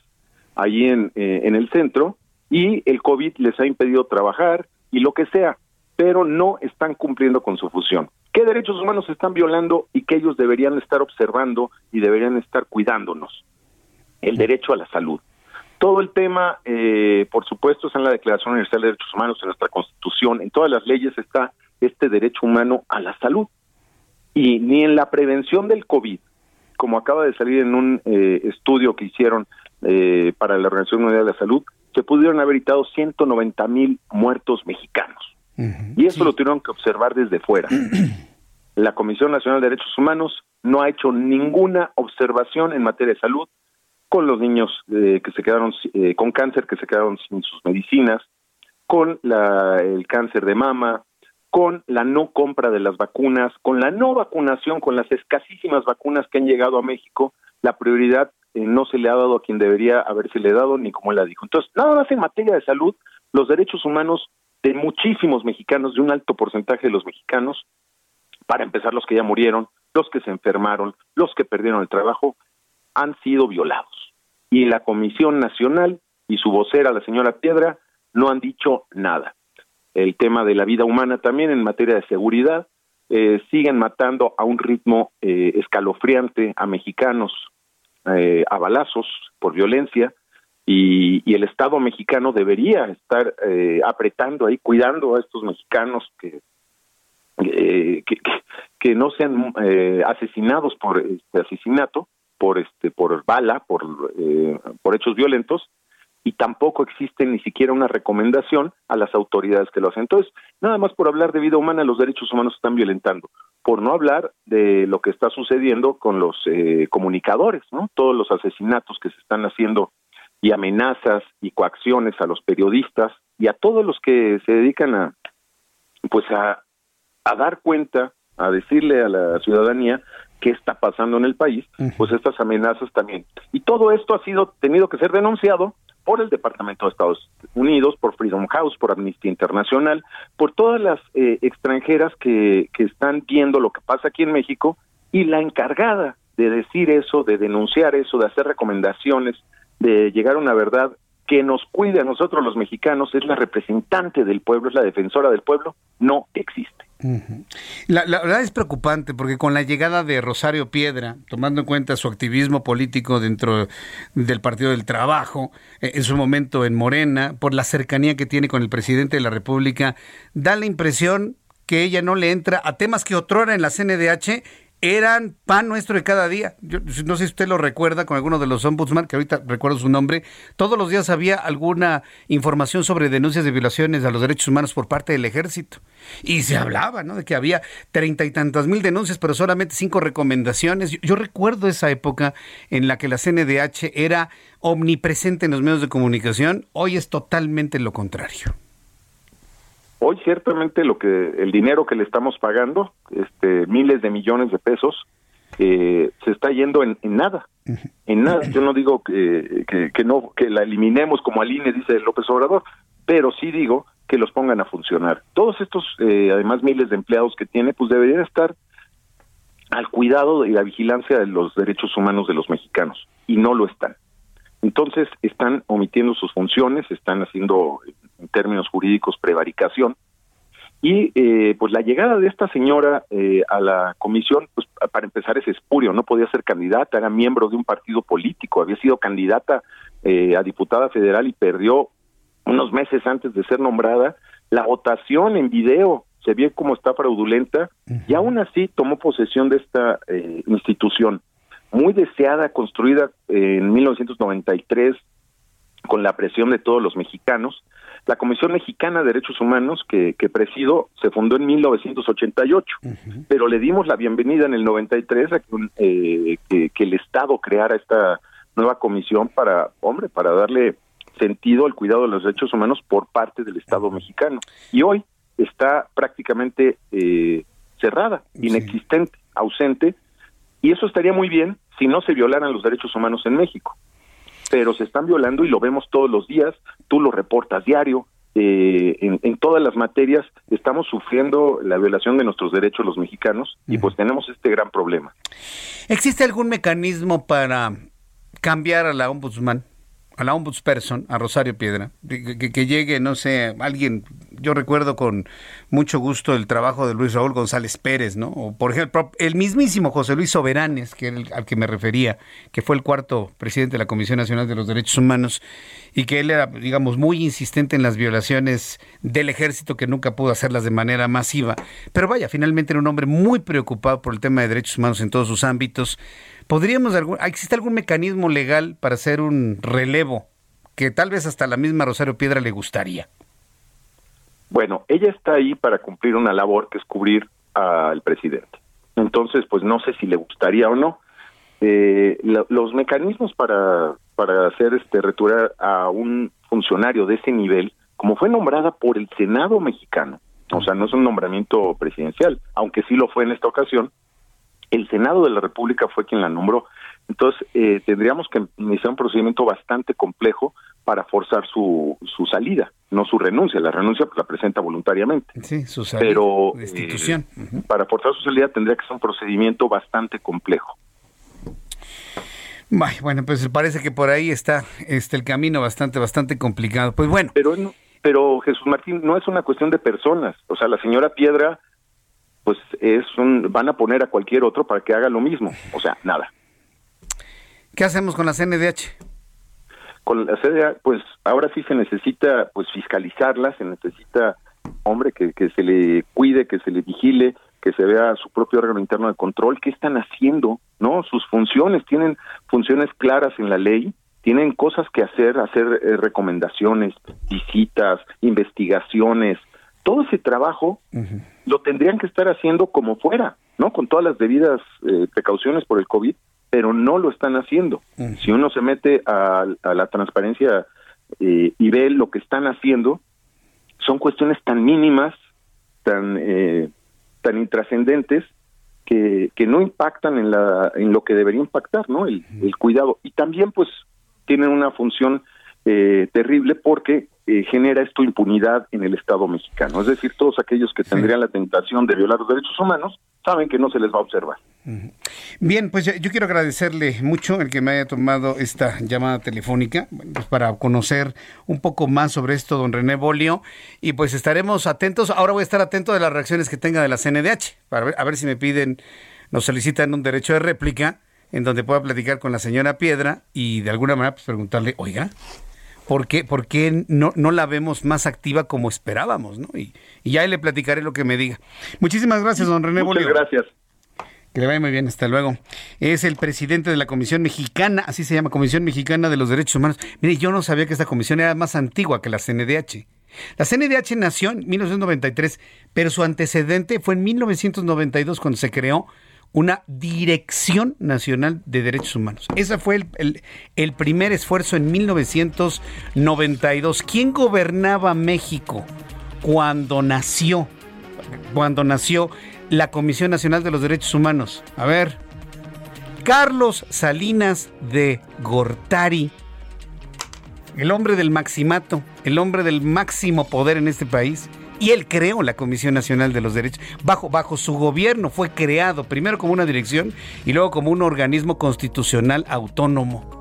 allí en, eh, en el centro y el COVID les ha impedido trabajar y lo que sea, pero no están cumpliendo con su función. ¿Qué derechos humanos se están violando y que ellos deberían estar observando y deberían estar cuidándonos? El derecho a la salud. Todo el tema, eh, por supuesto, está en la Declaración Universal de Derechos Humanos, en nuestra Constitución, en todas las leyes está este derecho humano a la salud. Y ni en la prevención del COVID, como acaba de salir en un eh, estudio que hicieron eh, para la Organización Mundial de la Salud, se pudieron haber evitado 190 mil muertos mexicanos. y eso lo tuvieron que observar desde fuera. la Comisión Nacional de Derechos Humanos no ha hecho ninguna observación en materia de salud con los niños eh, que se quedaron eh, con cáncer, que se quedaron sin sus medicinas, con la, el cáncer de mama, con la no compra de las vacunas, con la no vacunación, con las escasísimas vacunas que han llegado a México, la prioridad eh, no se le ha dado a quien debería haberse le dado, ni como él la dijo. Entonces, nada más en materia de salud, los derechos humanos de muchísimos mexicanos, de un alto porcentaje de los mexicanos, para empezar los que ya murieron, los que se enfermaron, los que perdieron el trabajo, han sido violados. Y la Comisión Nacional y su vocera, la señora Piedra, no han dicho nada. El tema de la vida humana también en materia de seguridad, eh, siguen matando a un ritmo eh, escalofriante a mexicanos eh, a balazos por violencia y, el Estado mexicano debería estar apretando ahí, cuidando a estos mexicanos que, que, que, no sean asesinados por este asesinato, por este por bala, por por hechos violentos y tampoco existe ni siquiera una recomendación a las autoridades que lo hacen. Entonces, nada más por hablar de vida humana, los derechos humanos se están violentando. Por no hablar de lo que está sucediendo con los eh, comunicadores, ¿no? Todos los asesinatos que se están haciendo y amenazas y coacciones a los periodistas y a todos los que se dedican a, pues a, a dar cuenta, a decirle a la ciudadanía qué está pasando en el país, pues estas amenazas también. Y todo esto ha sido tenido que ser denunciado por el Departamento de Estados Unidos, por Freedom House, por Amnistía Internacional, por todas las eh, extranjeras que, que están viendo lo que pasa aquí en México y la encargada de decir eso, de denunciar eso, de hacer recomendaciones, de llegar a una verdad que nos cuide a nosotros los mexicanos, es la representante del pueblo, es la defensora del pueblo, no existe la, verdad es preocupante porque con la llegada de Rosario Piedra, tomando en cuenta su activismo político dentro del Partido del Trabajo, eh, en su momento en Morena, por la cercanía que tiene con el presidente de la República, da la impresión que ella no le entra a temas que otrora en la CNDH eran pan nuestro de cada día. Yo no sé si usted lo recuerda con alguno de los ombudsman, que ahorita recuerdo su nombre. Todos los días había alguna información sobre denuncias de violaciones a los derechos humanos por parte del ejército. Y se hablaba, ¿no? De que había treinta y tantas mil denuncias, pero solamente cinco recomendaciones. Yo, yo recuerdo esa época en la que la CNDH era omnipresente en los medios de comunicación. Hoy es totalmente lo contrario. Hoy ciertamente lo que el dinero que le estamos pagando, este miles de millones de pesos, eh, se está yendo en, nada, en nada. Yo no digo que, que, no que la eliminemos como al INE dice López Obrador, pero sí digo que los pongan a funcionar. Todos estos, eh, además miles de empleados que tiene, pues deberían estar al cuidado y la vigilancia de los derechos humanos de los mexicanos y no lo están. Entonces están omitiendo sus funciones, están haciendo en términos jurídicos prevaricación. Y eh, pues la llegada de esta señora eh, a la comisión, pues para empezar es espurio, no podía ser candidata, era miembro de un partido político, había sido candidata eh, a diputada federal y perdió unos meses antes de ser nombrada. La votación en video se vio como está fraudulenta y aún así tomó posesión de esta institución muy deseada, construida en 1993 con la presión de todos los mexicanos. La Comisión Mexicana de Derechos Humanos, que, que presido, se fundó en 1988, pero le dimos la bienvenida en el 93 a eh, que, que, el Estado creara esta nueva comisión para, hombre, para darle sentido al cuidado de los derechos humanos por parte del Estado mexicano. Y hoy está prácticamente eh, cerrada, inexistente, ausente, y eso estaría muy bien si no se violaran los derechos humanos en México. Pero se están violando y lo vemos todos los días, tú lo reportas diario, eh, en, todas las materias estamos sufriendo la violación de nuestros derechos los mexicanos y pues tenemos este gran problema. ¿Existe algún mecanismo para cambiar a la ombudsman? a la ombudsperson, a Rosario Piedra, que, llegue, no sé, alguien, yo recuerdo con mucho gusto el trabajo de Luis Raúl González Pérez, ¿no? O por ejemplo, el mismísimo José Luis Soberanes, que era al que me refería, que fue el cuarto presidente de la Comisión Nacional de los Derechos Humanos, y que él era, digamos, muy insistente en las violaciones del ejército, que nunca pudo hacerlas de manera masiva. Pero vaya, finalmente era un hombre muy preocupado por el tema de derechos humanos en todos sus ámbitos ¿Podríamos, existe algún mecanismo legal para hacer un relevo que tal vez hasta la misma Rosario Piedra le gustaría? Bueno, ella está ahí para cumplir una labor que es cubrir al presidente. Entonces, pues no sé si le gustaría o no. Eh, los mecanismos para, para hacer este retirar a un funcionario de ese nivel, como fue nombrada por el Senado mexicano, O sea, no es un nombramiento presidencial, aunque sí lo fue en esta ocasión. El Senado de la República fue quien la nombró. Entonces, eh, tendríamos que iniciar un procedimiento bastante complejo para forzar su, su salida, no su renuncia. La renuncia pues, la presenta voluntariamente. Sí, su salida. Pero destitución. eh, para forzar su salida tendría que ser un procedimiento bastante complejo. Bueno, pues parece que por ahí está este el camino bastante, bastante complicado. Pues bueno. Pero, pero Jesús Martín, no es una cuestión de personas. O sea, la señora Piedra, pues es un, van a poner a cualquier otro para que haga lo mismo. O sea, nada. ¿Qué hacemos con la CNDH? Con la CDA, pues ahora sí se necesita pues fiscalizarla, se necesita, hombre, que, que se le cuide, que se le vigile, que se vea su propio órgano interno de control, qué están haciendo, ¿no? Sus funciones, tienen funciones claras en la ley, tienen cosas que hacer, hacer eh, recomendaciones, visitas, investigaciones, todo ese trabajo lo tendrían que estar haciendo como fuera, ¿no? Con todas las debidas eh, precauciones por el COVID, pero no lo están haciendo. Si uno se mete a, a la transparencia eh, y ve lo que están haciendo, son cuestiones tan mínimas, tan eh, tan intrascendentes que, que no impactan en la en lo que debería impactar, ¿no? El, el cuidado y también pues tienen una función eh, terrible porque eh, genera esto impunidad en el Estado mexicano. Es decir, todos aquellos que tendrían la tentación de violar los derechos humanos saben que no se les va a observar. Bien, pues yo, yo quiero agradecerle mucho el que me haya tomado esta llamada telefónica pues para conocer un poco más sobre esto, don René Bolio, y pues estaremos atentos. Ahora voy a estar atento de las reacciones que tenga de la CNDH, para ver, a ver si me piden, nos solicitan un derecho de réplica en donde pueda platicar con la señora Piedra y de alguna manera pues preguntarle, oiga, ¿por qué, por qué no, no la vemos más activa como esperábamos? ¿no? Y, y ya ahí le platicaré lo que me diga. Muchísimas gracias, don René Muchas gracias. Que le vaya muy bien, hasta luego. Es el presidente de la Comisión Mexicana, así se llama, Comisión Mexicana de los Derechos Humanos. Mire, yo no sabía que esta comisión era más antigua que la CNDH. La CNDH nació en 1993, pero su antecedente fue en 1992 cuando se creó una Dirección Nacional de Derechos Humanos. Ese fue el, el- el primer esfuerzo en 1992. ¿Quién gobernaba México cuando nació? Cuando nació la Comisión Nacional de los Derechos Humanos. A ver, Carlos Salinas de Gortari, el hombre del maximato, el hombre del máximo poder en este país. Y él creó la Comisión Nacional de los Derechos. Bajo, bajo su gobierno fue creado, primero como una dirección y luego como un organismo constitucional autónomo.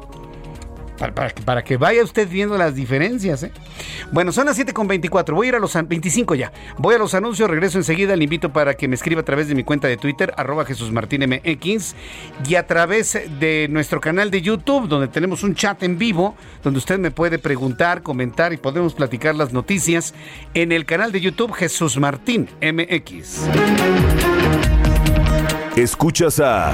Para, para que- vaya usted viendo las diferencias. ¿eh? Bueno, son las 7.24. Voy a ir a los an- 25 ya. Voy a los anuncios, regreso enseguida. Le invito para que me escriba a través de mi cuenta de Twitter, arroba Jesús Martín y a través de nuestro canal de YouTube, donde tenemos un chat en vivo, donde usted me puede preguntar, comentar y podemos platicar las noticias en el canal de YouTube Jesús Martín MX. Escuchas a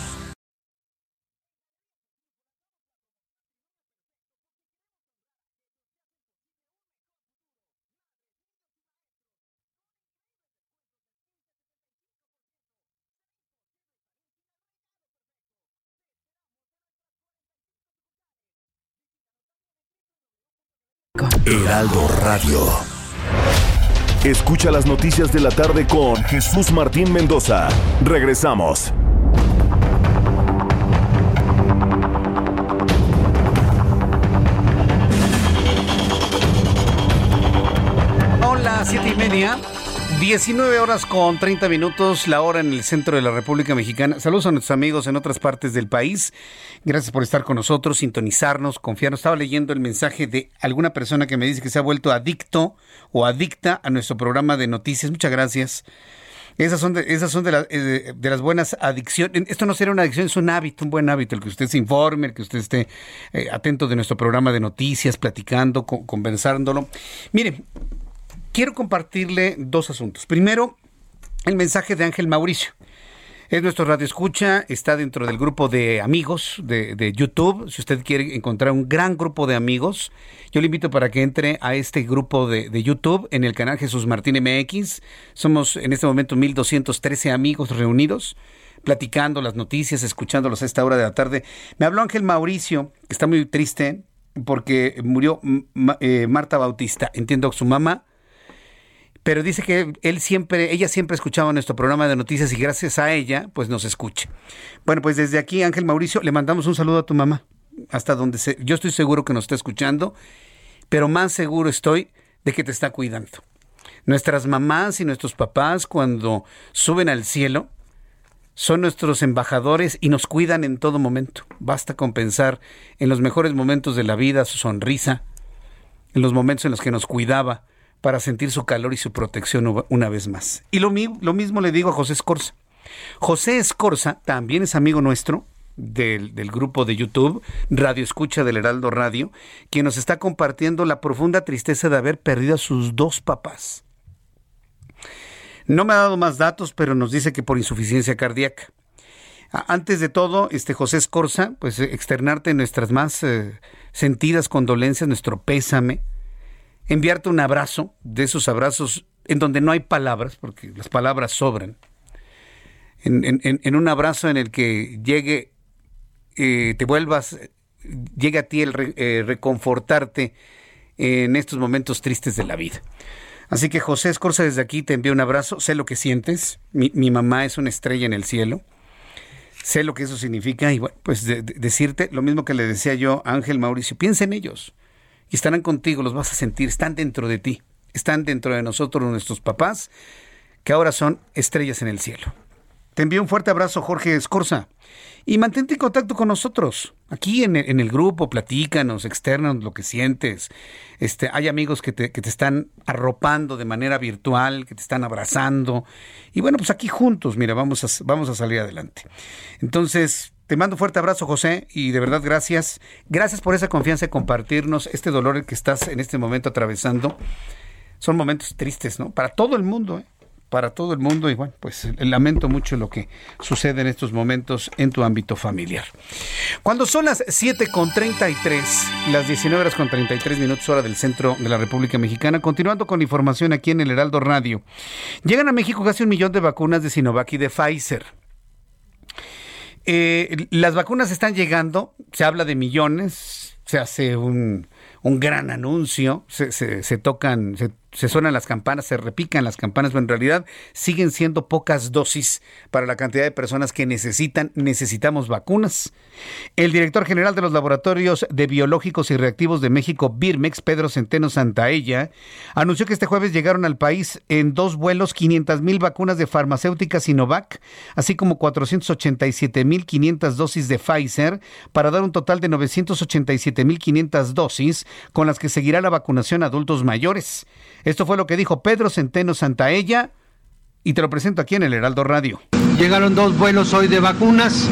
Heraldo Radio. Escucha las noticias de la tarde con Jesús Martín Mendoza. Regresamos. Hola, siete y media. 19 horas con 30 minutos, la hora en el centro de la República Mexicana. Saludos a nuestros amigos en otras partes del país. Gracias por estar con nosotros, sintonizarnos, confiarnos. Estaba leyendo el mensaje de alguna persona que me dice que se ha vuelto adicto o adicta a nuestro programa de noticias. Muchas gracias. Esas son de, eh, las buenas adicciones. Esto no será una adicción, es un hábito, un buen hábito, el que usted se informe, el que usted esté eh, atento de nuestro programa de noticias, platicando, co- conversándolo. Mire, quiero compartirle dos asuntos. Primero, el mensaje de Ángel Mauricio. Es nuestro radio escucha, está dentro del grupo de amigos de, YouTube. Si usted quiere encontrar un gran grupo de amigos, yo le invito para que entre a este grupo de, YouTube en el canal Jesús Martín MX. Somos en este momento 1213 amigos reunidos platicando las noticias, escuchándolos a esta hora de la tarde. Me habló Ángel Mauricio, que está muy triste porque murió eh, Marta Bautista. Entiendo su mamá pero dice que él siempre, ella siempre escuchaba nuestro programa de noticias y gracias a ella, pues nos escucha. Bueno, pues desde aquí, Ángel Mauricio, le mandamos un saludo a tu mamá, hasta donde se, yo estoy seguro que nos está escuchando, pero más seguro estoy de que te está cuidando. Nuestras mamás y nuestros papás, cuando suben al cielo, son nuestros embajadores y nos cuidan en todo momento. Basta con pensar en los mejores momentos de la vida, su sonrisa, en los momentos en los que nos cuidaba, para sentir su calor y su protección una vez más. Y lo, lo mismo le digo a José Escorza. José Escorza también es amigo nuestro, del, grupo de YouTube, Radio Escucha del Heraldo Radio, quien nos está compartiendo la profunda tristeza de haber perdido a sus dos papás. No me ha dado más datos, pero nos dice que por insuficiencia cardíaca. Antes de todo, este José Escorza, pues externarte nuestras más eh, sentidas condolencias, nuestro pésame enviarte un abrazo, de esos abrazos en donde no hay palabras, porque las palabras sobran. En, un abrazo en el que llegue, eh, te vuelvas, llegue a ti el eh, reconfortarte en estos momentos tristes de la vida. Así que José Escorza desde aquí te envío un abrazo, sé lo que sientes, mi, mamá es una estrella en el cielo, sé lo que eso significa y bueno, pues decirte lo mismo que le decía yo a Ángel Mauricio, piensa en ellos, y estarán contigo, los vas a sentir, están dentro de ti, están dentro de nosotros, nuestros papás, que ahora son estrellas en el cielo. Te envío un fuerte abrazo, Jorge Escorza. Y mantente en contacto con nosotros. Aquí en el, grupo, platícanos, externos lo que sientes. Este, hay amigos que te, que te están arropando de manera virtual, que te están abrazando. Y bueno, pues aquí juntos, mira, vamos vamos a salir adelante. Entonces, te mando un fuerte abrazo, José, y de verdad gracias. Gracias por esa confianza de compartirnos este dolor que estás en este momento atravesando. Son momentos tristes, ¿no? Para todo el mundo, ¿eh? Para todo el mundo. Y bueno, pues lamento mucho lo que sucede en estos momentos en tu ámbito familiar. Cuando son las 7.33, las 19 horas con 33 minutos hora del centro de la República Mexicana, continuando con información aquí en el Heraldo Radio. Llegan a México casi un millón de vacunas de Sinovac y de Pfizer. Eh, las vacunas están llegando, se habla de millones, se hace un, un gran anuncio, se, se, se tocan, se se suenan las campanas, se repican las campanas, pero en realidad siguen siendo pocas dosis para la cantidad de personas que necesitan, necesitamos vacunas. El director general de los laboratorios de biológicos y reactivos de México, Birmex, Pedro Centeno Santaella, anunció que este jueves llegaron al país en dos vuelos 500 mil vacunas de farmacéutica Sinovac, así como 487 mil 500 dosis de Pfizer, para dar un total de 987 mil 500 dosis con las que seguirá la vacunación a adultos mayores. Esto fue lo que dijo Pedro Centeno Santaella y te lo presento aquí en el Heraldo Radio. Llegaron dos vuelos hoy de vacunas,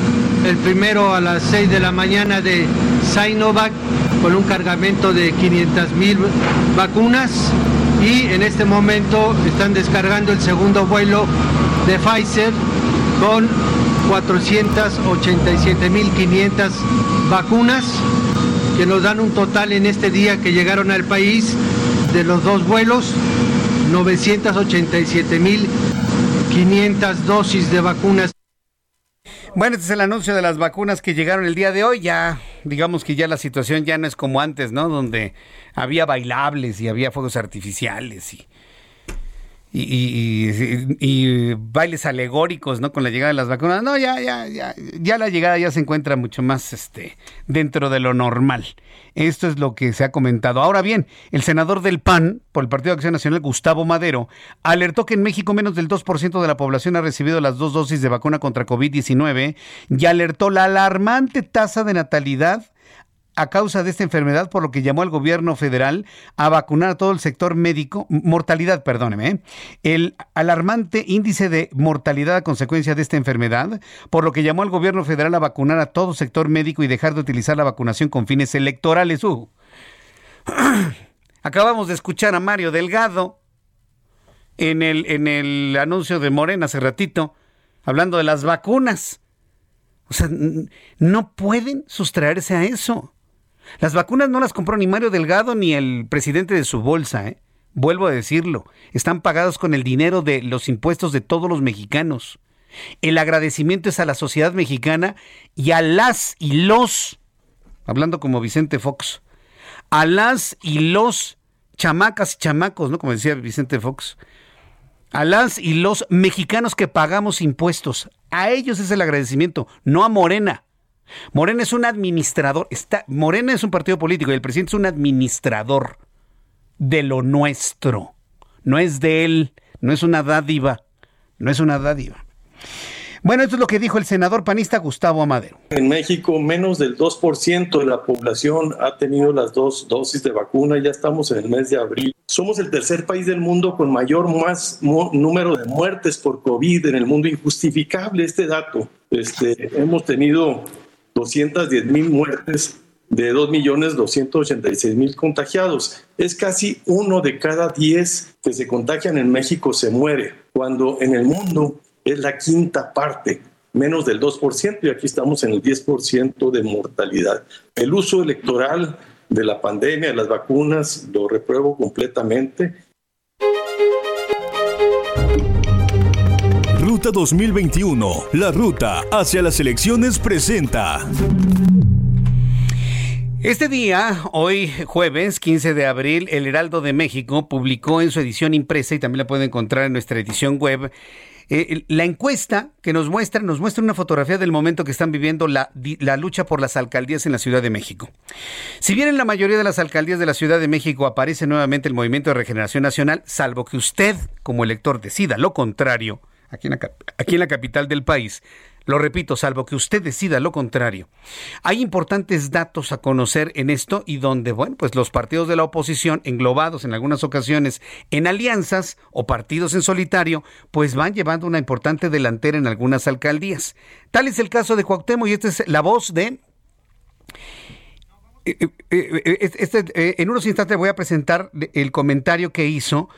el primero a las 6 de la mañana de Sinovac con un cargamento de 500 mil vacunas y en este momento están descargando el segundo vuelo de Pfizer con 487 mil 500 vacunas que nos dan un total en este día que llegaron al país de los dos vuelos, 987.500 dosis de vacunas. Bueno, este es el anuncio de las vacunas que llegaron el día de hoy. Ya, digamos que ya la situación ya no es como antes, ¿no? Donde había bailables y había fuegos artificiales y y, bailes alegóricos, ¿no? Con la llegada de las vacunas. No, ya, ya, ya, ya la llegada ya se encuentra mucho más este, dentro de lo normal. Esto es lo que se ha comentado. Ahora bien, el senador del PAN, por el Partido de Acción Nacional, Gustavo Madero, alertó que en México menos del 2% de la población ha recibido las dos dosis de vacuna contra COVID-19 y alertó la alarmante tasa de natalidad a causa de esta enfermedad, por lo que llamó al gobierno federal a vacunar a todo el sector médico, mortalidad, perdóneme, ¿eh? el alarmante índice de mortalidad a consecuencia de esta enfermedad, por lo que llamó al gobierno federal a vacunar a todo sector médico y dejar de utilizar la vacunación con fines electorales. Uh. Acabamos de escuchar a Mario Delgado en el, en el anuncio de Morena hace ratito hablando de las vacunas. O sea, no pueden sustraerse a eso. Las vacunas no las compró ni Mario Delgado ni el presidente de su bolsa, ¿eh? Vuelvo a decirlo, están pagados con el dinero de los impuestos de todos los mexicanos. El agradecimiento es a la sociedad mexicana y a las y los, hablando como Vicente Fox, a las y los chamacas y chamacos, ¿no? Como decía Vicente Fox, a las y los mexicanos que pagamos impuestos. A ellos es el agradecimiento, no a Morena. Morena es un administrador. Está, Morena es un partido político y el presidente es un administrador de lo nuestro. No es de él, no es una dádiva, no es una dádiva. Bueno, esto es lo que dijo el senador panista Gustavo Amadero. En México, menos del 2% de la población ha tenido las dos dosis de vacuna. Ya estamos en el mes de abril. Somos el tercer país del mundo con mayor más número de muertes por COVID en el mundo. Injustificable este dato. Este, hemos tenido 210 mil muertes de 2.286.000 contagiados. Es casi uno de cada 10 que se contagian en México se muere, cuando en el mundo es la quinta parte, menos del 2%, y aquí estamos en el 10% de mortalidad. El uso electoral de la pandemia, de las vacunas, lo repruebo completamente. Ruta 2021, la ruta hacia las elecciones presenta. Este día, hoy jueves 15 de abril, el Heraldo de México publicó en su edición impresa y también la pueden encontrar en nuestra edición web eh, la encuesta que nos muestra, nos muestra una fotografía del momento que están viviendo la, la, lucha por las alcaldías en la Ciudad de México. Si bien en la mayoría de las alcaldías de la Ciudad de México aparece nuevamente el Movimiento de Regeneración Nacional, salvo que usted, como elector, decida lo contrario, aquí en la, capital del país, lo repito, salvo que usted decida lo contrario. Hay importantes datos a conocer en esto y donde, bueno, pues los partidos de la oposición, englobados en algunas ocasiones en alianzas o partidos en solitario, pues van llevando una importante delantera en algunas alcaldías. Tal es el caso de Cuauhtémoc y esta es la voz de eh, eh, eh, este, en unos instantes voy a presentar el comentario que hizo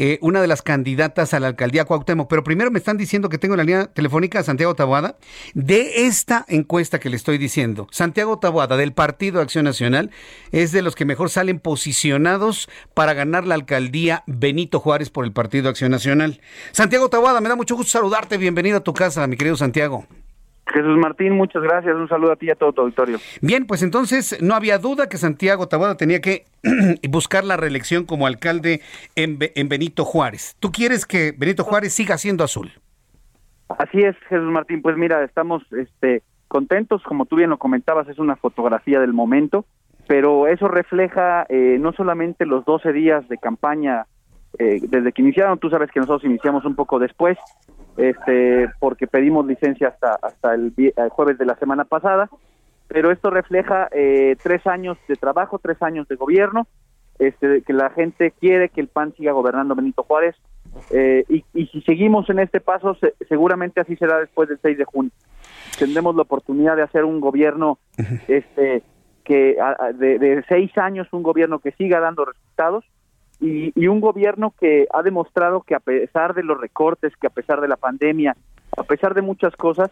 eh, una de las candidatas a la alcaldía Cuauhtémoc. Pero primero me están diciendo que tengo la línea telefónica a Santiago Taboada de esta encuesta que le estoy diciendo. Santiago Taboada del Partido Acción Nacional es de los que mejor salen posicionados para ganar la alcaldía Benito Juárez por el Partido Acción Nacional. Santiago Taboada, me da mucho gusto saludarte. Bienvenido a tu casa, mi querido Santiago. Jesús Martín, muchas gracias. Un saludo a ti y a todo tu auditorio. Bien, pues entonces no había duda que Santiago Taboada tenía que buscar la reelección como alcalde en, Benito Juárez. ¿Tú quieres que Benito Juárez siga siendo azul? Así es, Jesús Martín. Pues mira, estamos este, contentos, como tú bien lo comentabas, es una fotografía del momento, pero eso refleja eh, no solamente los 12 días de campaña eh, desde que iniciaron, tú sabes que nosotros iniciamos un poco después, este, porque pedimos licencia hasta, hasta el, jueves de la semana pasada, pero esto refleja eh, tres años de trabajo, tres años de gobierno, este, que la gente quiere que el PAN siga gobernando Benito Juárez, eh, y, y, si seguimos en este paso, seguramente así será después del 6 de junio. Tendremos la oportunidad de hacer un gobierno este, que de, de seis años, un gobierno que siga dando resultados, y, un gobierno que ha demostrado que a pesar de los recortes, que a pesar de la pandemia, a pesar de muchas cosas,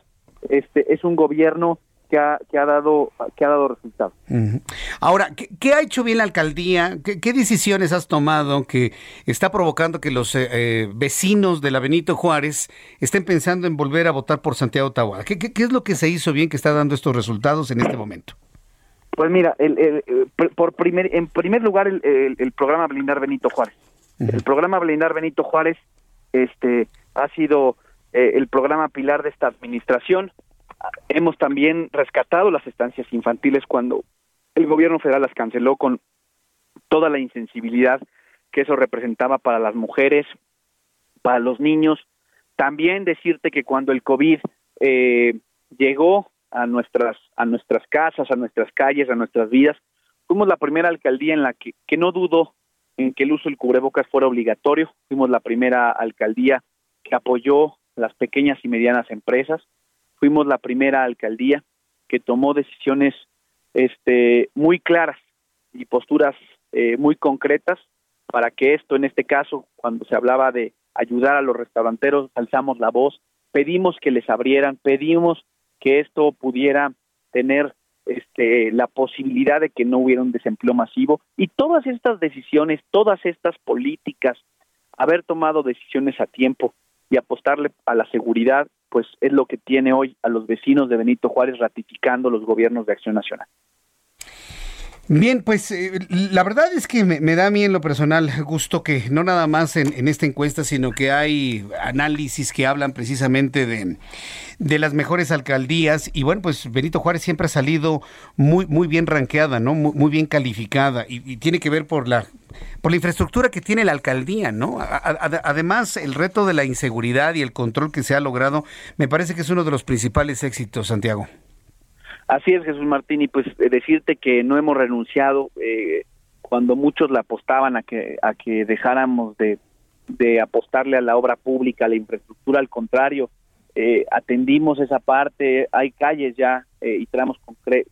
este es un gobierno que ha, que ha dado que ha dado resultados. Ahora, ¿qué, ha hecho bien la alcaldía? ¿Qué, decisiones has tomado que está provocando que los eh, eh, vecinos de la Benito Juárez estén pensando en volver a votar por Santiago Tahuada? ¿Qué, qué, es lo que se hizo bien que está dando estos resultados en este momento? Pues mira, el, por primer, en primer lugar el, programa Blindar Benito Juárez. El programa Blindar Benito Juárez este, ha sido eh, el programa pilar de esta administración. Hemos también rescatado las estancias infantiles cuando el gobierno federal las canceló con toda la insensibilidad que eso representaba para las mujeres, para los niños. También decirte que cuando el COVID eh, llegó a nuestras a nuestras casas, a nuestras calles, a nuestras vidas. Fuimos la primera alcaldía en la que, que no dudo en que el uso del cubrebocas fuera obligatorio. Fuimos la primera alcaldía que apoyó las pequeñas y medianas empresas. Fuimos la primera alcaldía que tomó decisiones este, muy claras y posturas eh, muy concretas para que esto, en este caso, cuando se hablaba de ayudar a los restauranteros, alzamos la voz pedimos que les abrieran, pedimos que esto pudiera tener este, la posibilidad de que no hubiera un desempleo masivo y todas estas decisiones, todas estas políticas, haber tomado decisiones a tiempo y apostarle a la seguridad, pues es lo que tiene hoy a los vecinos de Benito Juárez ratificando los gobiernos de Acción Nacional. Bien, pues eh, la verdad es que me, da a mí en lo personal gusto que no nada más en, esta encuesta, sino que hay análisis que hablan precisamente de, de, las mejores alcaldías. Y bueno, pues Benito Juárez siempre ha salido muy, muy bien ranqueada, ¿no? Muy, bien calificada. Y, tiene que ver por la, por la infraestructura que tiene la alcaldía, ¿no? además, el reto de la inseguridad y el control que se ha logrado, me parece que es uno de los principales éxitos, Santiago. Así es, Jesús Martín, y pues eh, decirte que no hemos renunciado eh, cuando muchos le apostaban a que, a que dejáramos de, de apostarle a la obra pública, a la infraestructura, al contrario, eh, atendimos esa parte, hay calles ya y tramos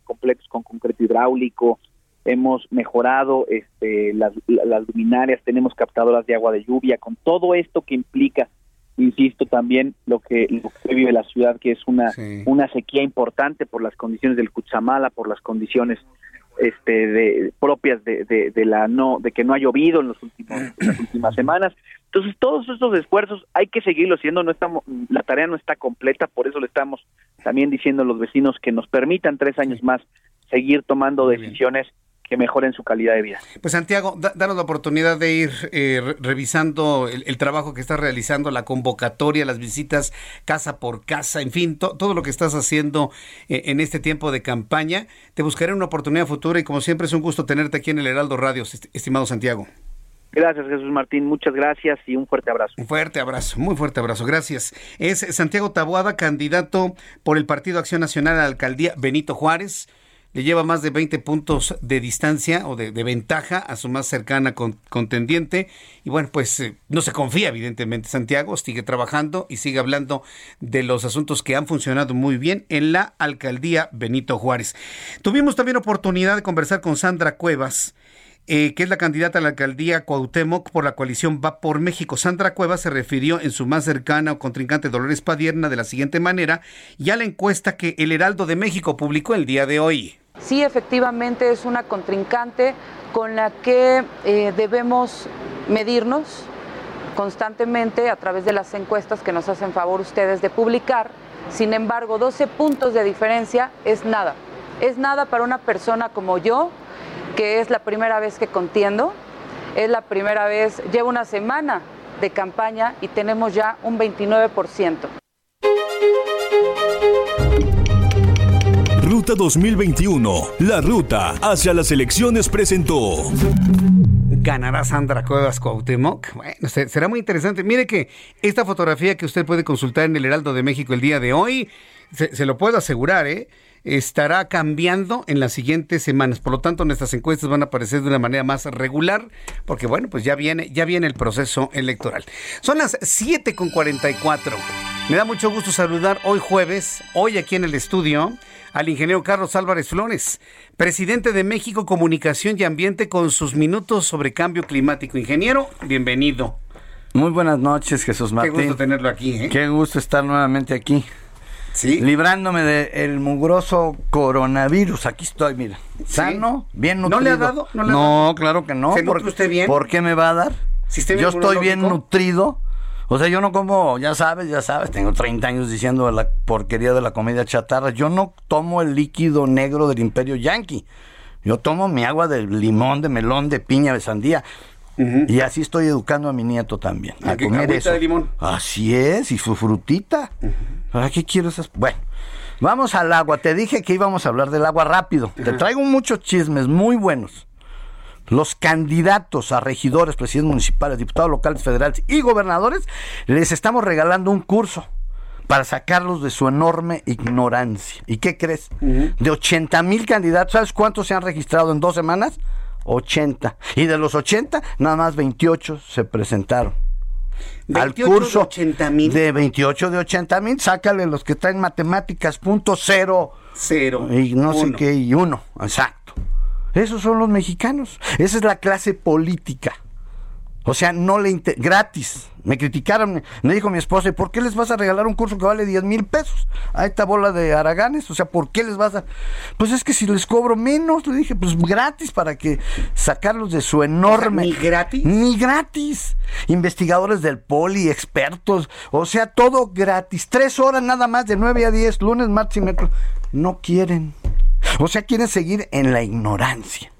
completos con concreto hidráulico, hemos mejorado este, las, las luminarias, tenemos captadoras de agua de lluvia, con todo esto que implica insisto también lo que, vive la ciudad que es una una sequía importante por las condiciones del Cuchamala por las condiciones este de propias de, de, la no de que no ha llovido en los últimos las últimas semanas. Entonces todos estos esfuerzos hay que seguirlo haciendo no estamos la tarea no está completa por eso le estamos también diciendo a los vecinos que nos permitan tres años más seguir tomando decisiones que mejoren su calidad de vida. Pues Santiago, danos la oportunidad de ir eh, revisando el, trabajo que estás realizando, la convocatoria, las visitas casa por casa, en fin, todo lo que estás haciendo eh, en este tiempo de campaña. Te buscaré una oportunidad futura y como siempre es un gusto tenerte aquí en el Heraldo Radio, estimado Santiago. Gracias, Jesús Martín. Muchas gracias y un fuerte abrazo. Un fuerte abrazo, muy fuerte abrazo. Gracias. Es Santiago Taboada, candidato por el Partido Acción Nacional a la alcaldía Benito Juárez le lleva más de 20 puntos de distancia o de, ventaja a su más cercana contendiente. Y bueno, pues eh, no se confía, evidentemente, Santiago, sigue trabajando y sigue hablando de los asuntos que han funcionado muy bien en la alcaldía Benito Juárez. Tuvimos también oportunidad de conversar con Sandra Cuevas. Eh, que es la candidata a la alcaldía Cuauhtémoc por la coalición Va por México. Sandra Cuevas se refirió en su más cercana o contrincante Dolores Padierna de la siguiente manera y a la encuesta que el Heraldo de México publicó el día de hoy. Sí, efectivamente es una contrincante con la que eh, debemos medirnos constantemente a través de las encuestas que nos hacen favor ustedes de publicar. Sin embargo, 12 puntos de diferencia es nada. Es nada para una persona como yo, que es la primera vez que contiendo, es la primera vez, llevo una semana de campaña y tenemos ya un 29%. Ruta 2021, la ruta hacia las elecciones presentó. ¿Ganará Sandra Cuevas Cuauhtémoc? Bueno, será muy interesante. Mire que esta fotografía que usted puede consultar en el Heraldo de México el día de hoy, se, lo puedo asegurar, ¿eh? Estará cambiando en las siguientes semanas. Por lo tanto, nuestras encuestas van a aparecer de una manera más regular, porque bueno, pues ya viene, ya viene el proceso electoral. Son las 7.44. Me da mucho gusto saludar hoy jueves, hoy aquí en el estudio, al ingeniero Carlos Álvarez Flores, presidente de México Comunicación y Ambiente, con sus minutos sobre cambio climático. Ingeniero, bienvenido. Muy buenas noches, Jesús Martín. Qué gusto tenerlo aquí. ¿eh? Qué gusto estar nuevamente aquí. Sí. Librándome del mugroso coronavirus. Aquí estoy, mira. Sano, bien nutrido. ¿No le ha dado? No, claro que no. ¿Se nutre usted bien? ¿Por qué me va a dar? Yo estoy bien nutrido o sea, yo no como, ya sabes, ya sabes, tengo 30 años diciendo la porquería de la comida chatarra. Yo no tomo el líquido negro del imperio yankee. Yo tomo mi agua de limón, de melón, de piña, de sandía. Y así estoy educando a mi nieto también. A, comer eso. de limón. Así es, y su frutita. ¿Para qué quiero esas? Bueno, vamos al agua. Te dije que íbamos a hablar del agua rápido. Te traigo muchos chismes muy buenos los candidatos a regidores, presidentes municipales, diputados locales, federales y gobernadores, les estamos regalando un curso para sacarlos de su enorme ignorancia. ¿Y qué crees? De 80 mil candidatos, ¿sabes cuántos se han registrado en dos semanas? 80. Y de los 80, nada más 28 se presentaron. Al curso de, 80, de 28 de 80 mil, sácale los que traen matemáticas, punto cero. Cero. Y no sé qué, y uno, exacto. Esos son los mexicanos. Esa es la clase política. O sea, no le inter... gratis. Me criticaron, me dijo mi esposa, ¿y por qué les vas a regalar un curso que vale 10 mil pesos a esta bola de haraganes? O sea, ¿por qué les vas a...? Pues es que si les cobro menos, le dije, pues gratis para que sacarlos de su enorme... ¿Ni gratis? Ni gratis. Investigadores del poli, expertos, o sea, todo gratis. Tres horas nada más, de 9 a 10, lunes, martes y miércoles. No quieren. O sea, quieren seguir en la ignorancia.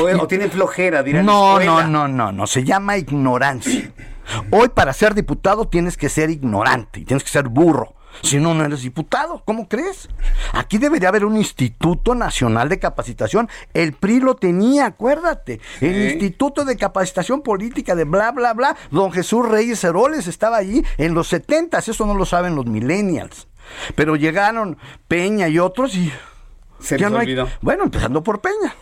O, o tienen flojera, dirán. No, no, no, no, no, se llama ignorancia. Hoy para ser diputado tienes que ser ignorante y tienes que ser burro. Si no, no eres diputado. ¿Cómo crees? Aquí debería haber un Instituto Nacional de Capacitación. El PRI lo tenía, acuérdate. El Instituto de Capacitación Política de bla, bla, bla. Don Jesús Reyes Heroles estaba allí en los 70 Eso no lo saben los millennials. Pero llegaron Peña y otros y... Se ya les no hay- olvidó. Bueno, empezando por Peña.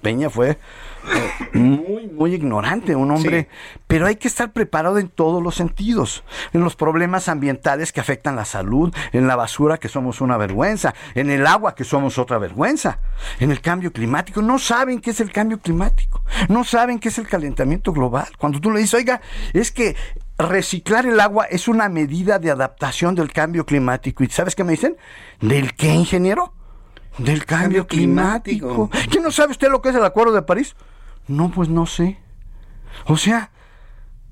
Peña fue eh, muy, muy ignorante, un hombre, pero hay que estar preparado en todos los sentidos, en los problemas ambientales que afectan la salud, en la basura que somos una vergüenza, en el agua que somos otra vergüenza, en el cambio climático. No saben qué es el cambio climático, no saben qué es el calentamiento global. Cuando tú le dices, oiga, es que reciclar el agua es una medida de adaptación del cambio climático. ¿Y sabes qué me dicen? ¿Del qué, ingeniero? Del cambio, climático. ¿Qué no sabe usted lo que es el Acuerdo de París? No, pues no sé. O sea,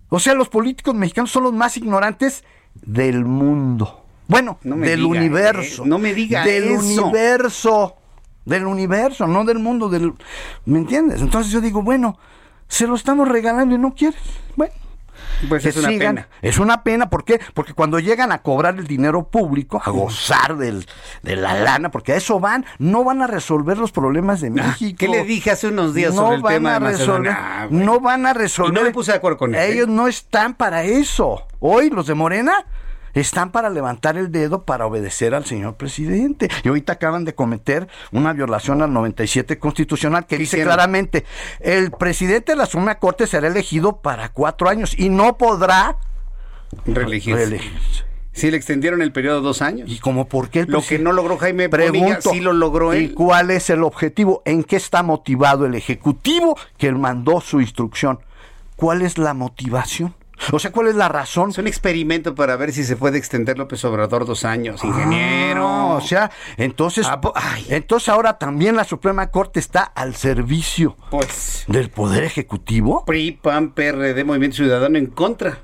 o sea, los políticos mexicanos son los más ignorantes del mundo. Bueno, No del diga, universo. eh, no me diga Del eso. universo. Del universo, no del mundo. Del, ¿Me entiendes? Entonces yo digo, bueno, se lo estamos regalando y no quieres. Bueno. Pues que es una sigan. pena. Es una pena, ¿por qué? Porque cuando llegan a cobrar el dinero público, a gozar del, de la lana, porque a eso van, no van a resolver los problemas de México. Ah, ¿Qué le dije hace unos días no sobre el van tema a de resolver, Macedonia? Ah. No van a resolver. Y no me puse de acuerdo con él, ¿eh? Ellos no están para eso. Hoy los de Morena están para levantar el dedo para obedecer al señor presidente. Y ahorita acaban de cometer una violación al 97 constitucional que dice claramente, el presidente de la Suprema Corte será elegido para cuatro años y no podrá Reelegirse. reelegirse. Sí, le extendieron el periodo dos años. ¿Y como por qué? el Lo que no logró Jaime Pregunto, sí lo logró ¿y él. cuál es el objetivo? ¿En qué está motivado el Ejecutivo que mandó su instrucción? ¿Cuál es la motivación? O sea, ¿cuál es la razón? Es un experimento para ver si se puede extender López Obrador dos años, ingeniero. Ah, o sea, entonces, Ah, ay. entonces ahora también la Suprema Corte está al servicio Pues, del Poder Ejecutivo. PRI, PAN, PRD, Movimiento Ciudadano en contra.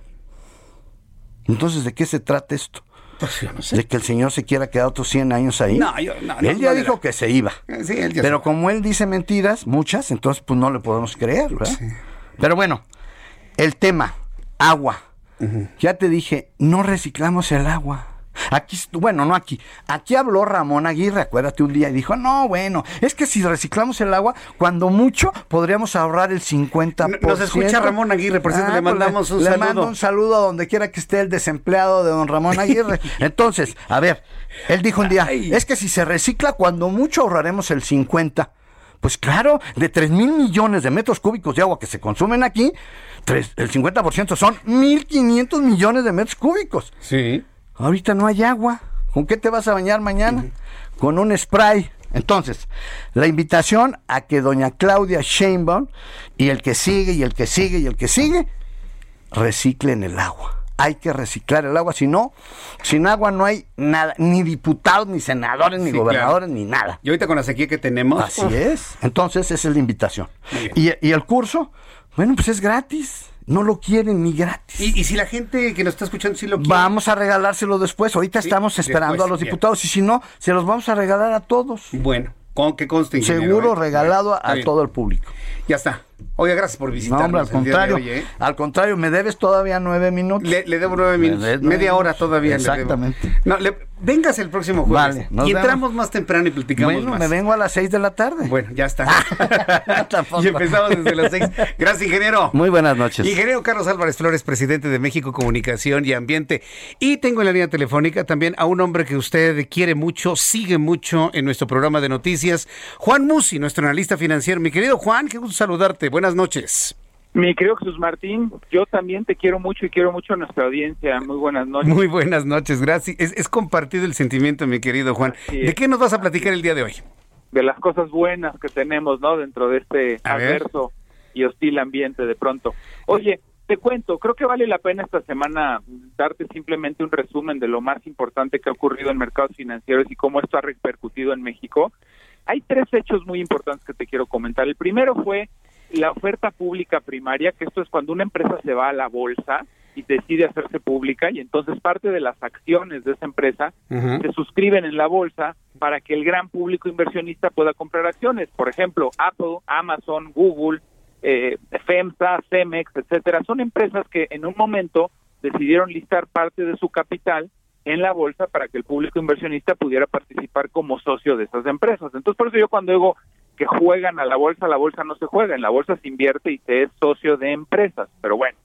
Entonces, ¿de qué se trata esto? Pues yo no sé. ¿De que el señor se quiera quedar otros 100 años ahí? No, yo- no, no, él ya no dijo que se iba. Eh, Sí, él ya Pero sabe. como él dice mentiras, muchas, entonces pues no le podemos creer, ¿verdad? Pero bueno, el tema, agua. Ya te dije, no reciclamos el agua. Aquí, bueno, no aquí. Aquí habló Ramón Aguirre, acuérdate un día, y dijo, no, bueno, es que si reciclamos el agua, cuando mucho podríamos ahorrar el 50%. Nos escucha Ramón Aguirre, por cierto, le pues mandamos un le saludo. mando un saludo a donde quiera que esté el desempleado de don Ramón Aguirre. Entonces, a ver, él dijo un día, es que si se recicla, cuando mucho ahorraremos el 50. Pues claro, de 3 mil millones de metros cúbicos de agua que se consumen aquí, tres- el 50% son 1.500 millones de metros cúbicos. Sí. Ahorita no hay agua. ¿Con qué te vas a bañar mañana? Con un spray. Entonces, la invitación a que doña Claudia Sheinbaum y el que sigue y el que sigue y el que sigue reciclen el agua. Hay que reciclar el agua, si no, sin agua no hay nada, ni diputados, ni senadores, ni Sí, gobernadores, ni nada. Y ahorita con la sequía que tenemos. Así es. Entonces, esa es la invitación. Y, y el curso, bueno, pues es gratis. No lo quieren ni gratis. Y, y si la gente que nos está escuchando sí lo quiere. Vamos a regalárselo después. Ahorita Sí, estamos esperando después, a los bien. diputados y si no, se los vamos a regalar a todos. Bueno, con que conste, Seguro ¿eh? regalado a todo el público. Ya está. Oiga, gracias por No, visitarnos. hombre, al contrario. hoy, ¿eh? Al contrario, me debes todavía nueve minutos. Le, le debo nueve minutos. media hora todavía. le debo. Exactamente. No, le, vengas el próximo jueves. Vale, nos y vemos. entramos más temprano y platicamos bueno, más. me vengo a las seis de la tarde. Bueno, ya está. Tampoco. y empezamos desde las seis. Gracias, ingeniero. Muy buenas noches. Ingeniero Carlos Álvarez Flores, presidente de México Comunicación y Ambiente. Y tengo en la línea telefónica también a un hombre que usted quiere mucho, sigue mucho en nuestro programa de noticias, Juan Musi, nuestro analista financiero. Mi querido Juan, qué gusto saludarte. Buenas noches. Mi querido Jesús Martín, yo también te quiero mucho y quiero mucho a nuestra audiencia. Muy buenas noches. Muy buenas noches, gracias. Es, es compartido el sentimiento, mi querido Juan. ¿De qué nos vas a platicar el día de hoy? De las cosas buenas que tenemos, ¿no? Dentro de este A ver. adverso y hostil ambiente de pronto. Oye, te cuento, creo que vale la pena esta semana darte simplemente un resumen de lo más importante que ha ocurrido en mercados financieros y cómo esto ha repercutido en México. Hay tres hechos muy importantes que te quiero comentar. El primero fue la oferta pública primaria, que esto es cuando una empresa se va a la bolsa y decide hacerse pública y entonces parte de las acciones de esa empresa se suscriben en la bolsa para que el gran público inversionista pueda comprar acciones. Por ejemplo, Apple, Amazon, Google, eh, FEMSA, Cemex, etcétera, son empresas que en un momento decidieron listar parte de su capital en la bolsa para que el público inversionista pudiera participar como socio de esas empresas. Entonces, por eso yo cuando digo que juegan a la bolsa, la bolsa no se juega, en la bolsa se invierte y se es socio de empresas. Pero bueno,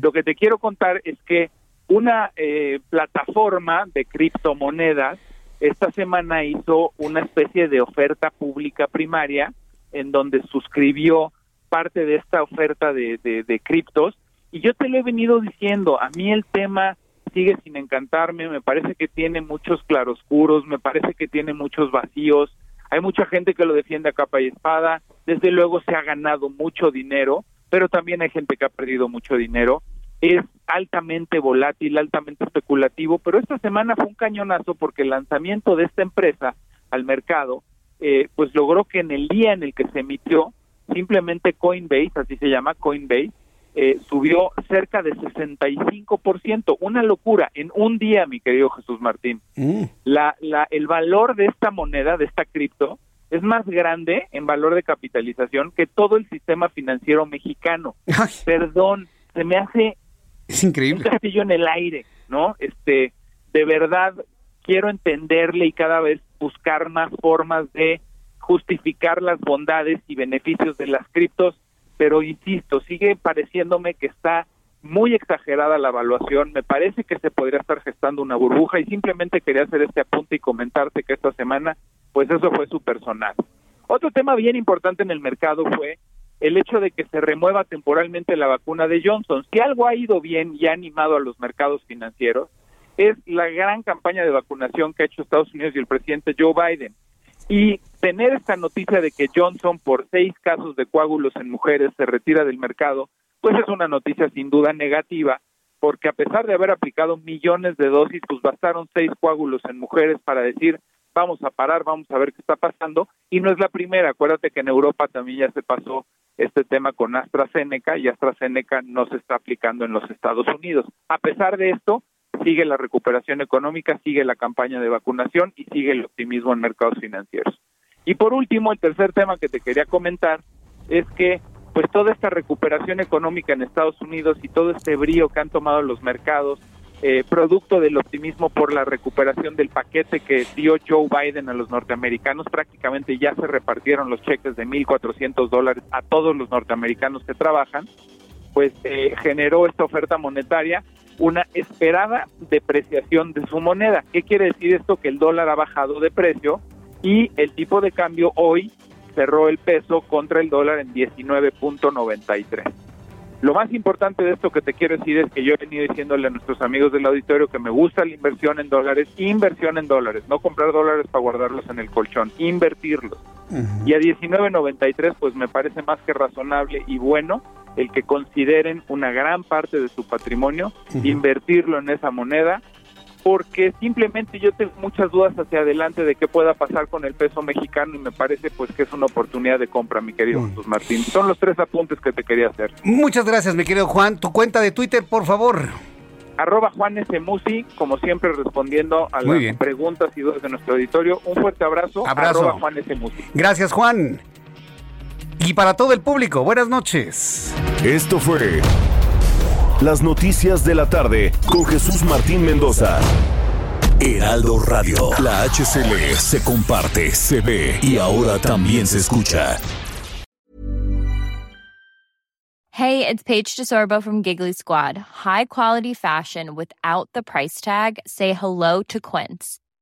lo que te quiero contar es que una eh, plataforma de criptomonedas esta semana hizo una especie de oferta pública primaria en donde suscribió parte de esta oferta de, de, criptos y yo te lo he venido diciendo, a mí el tema sigue sin encantarme, me parece que tiene muchos claroscuros, me parece que tiene muchos vacíos, hay mucha gente que lo defiende a capa y espada, desde luego se ha ganado mucho dinero, pero también hay gente que ha perdido mucho dinero, es altamente volátil, altamente especulativo, pero esta semana fue un cañonazo porque el lanzamiento de esta empresa al mercado, eh, pues logró que en el día en el que se emitió, simplemente Coinbase, así se llama Coinbase, eh, subió cerca de 65%, una locura en un día, mi querido Jesús Martín. Mm. La, la, el valor de esta moneda, de esta cripto, es más grande en valor de capitalización que todo el sistema financiero mexicano. Perdón, se me hace es increíble. un castillo en el aire, ¿no? Este, de verdad quiero entenderle y cada vez buscar más formas de justificar las bondades y beneficios de las criptos, pero insisto, sigue pareciéndome que está muy exagerada la evaluación, me parece que se podría estar gestando una burbuja y simplemente quería hacer este apunte y comentarte que esta semana, pues eso fue su personal. Otro tema bien importante en el mercado fue el hecho de que se remueva temporalmente la vacuna de Johnson. Si algo ha ido bien y ha animado a los mercados financieros, es la gran campaña de vacunación que ha hecho Estados Unidos y el presidente Joe Biden. Y tener esta noticia de que Johnson, por seis casos de coágulos en mujeres, se retira del mercado, pues es una noticia sin duda negativa, porque a pesar de haber aplicado millones de dosis, pues bastaron seis coágulos en mujeres para decir, vamos a parar, vamos a ver qué está pasando, y no es la primera, acuérdate que en Europa también ya se pasó este tema con AstraZeneca y AstraZeneca no se está aplicando en los Estados Unidos. A pesar de esto, sigue la recuperación económica, sigue la campaña de vacunación y sigue el optimismo en mercados financieros. Y por último, el tercer tema que te quería comentar es que pues toda esta recuperación económica en Estados Unidos y todo este brío que han tomado los mercados, eh, producto del optimismo por la recuperación del paquete que dio Joe Biden a los norteamericanos, prácticamente ya se repartieron los cheques de 1.400 dólares a todos los norteamericanos que trabajan, pues eh, generó esta oferta monetaria una esperada depreciación de su moneda. ¿Qué quiere decir esto? Que el dólar ha bajado de precio y el tipo de cambio hoy cerró el peso contra el dólar en 19.93. Lo más importante de esto que te quiero decir es que yo he venido diciéndole a nuestros amigos del auditorio que me gusta la inversión en dólares, inversión en dólares, no comprar dólares para guardarlos en el colchón, invertirlos. Y a 19.93 pues me parece más que razonable y bueno el que consideren una gran parte de su patrimonio, invertirlo en esa moneda porque simplemente yo tengo muchas dudas hacia adelante de qué pueda pasar con el peso mexicano y me parece pues que es una oportunidad de compra, mi querido Jesús Martín. Son los tres apuntes que te quería hacer. Muchas gracias, mi querido Juan. Tu cuenta de Twitter, por favor. Arroba Juan S. Musi, como siempre respondiendo a las preguntas y dudas de nuestro auditorio. Un fuerte abrazo. Abrazo. Arroba Juan S. Musi. Gracias, Juan. Y para todo el público, buenas noches. Esto fue las noticias de la tarde con Jesús Martín Mendoza. Heraldo Radio. La HCL se comparte, se ve y ahora también se escucha. Hey, it's Paige DeSorbo from Giggly Squad. High quality fashion without the price tag. Say hello to Quince.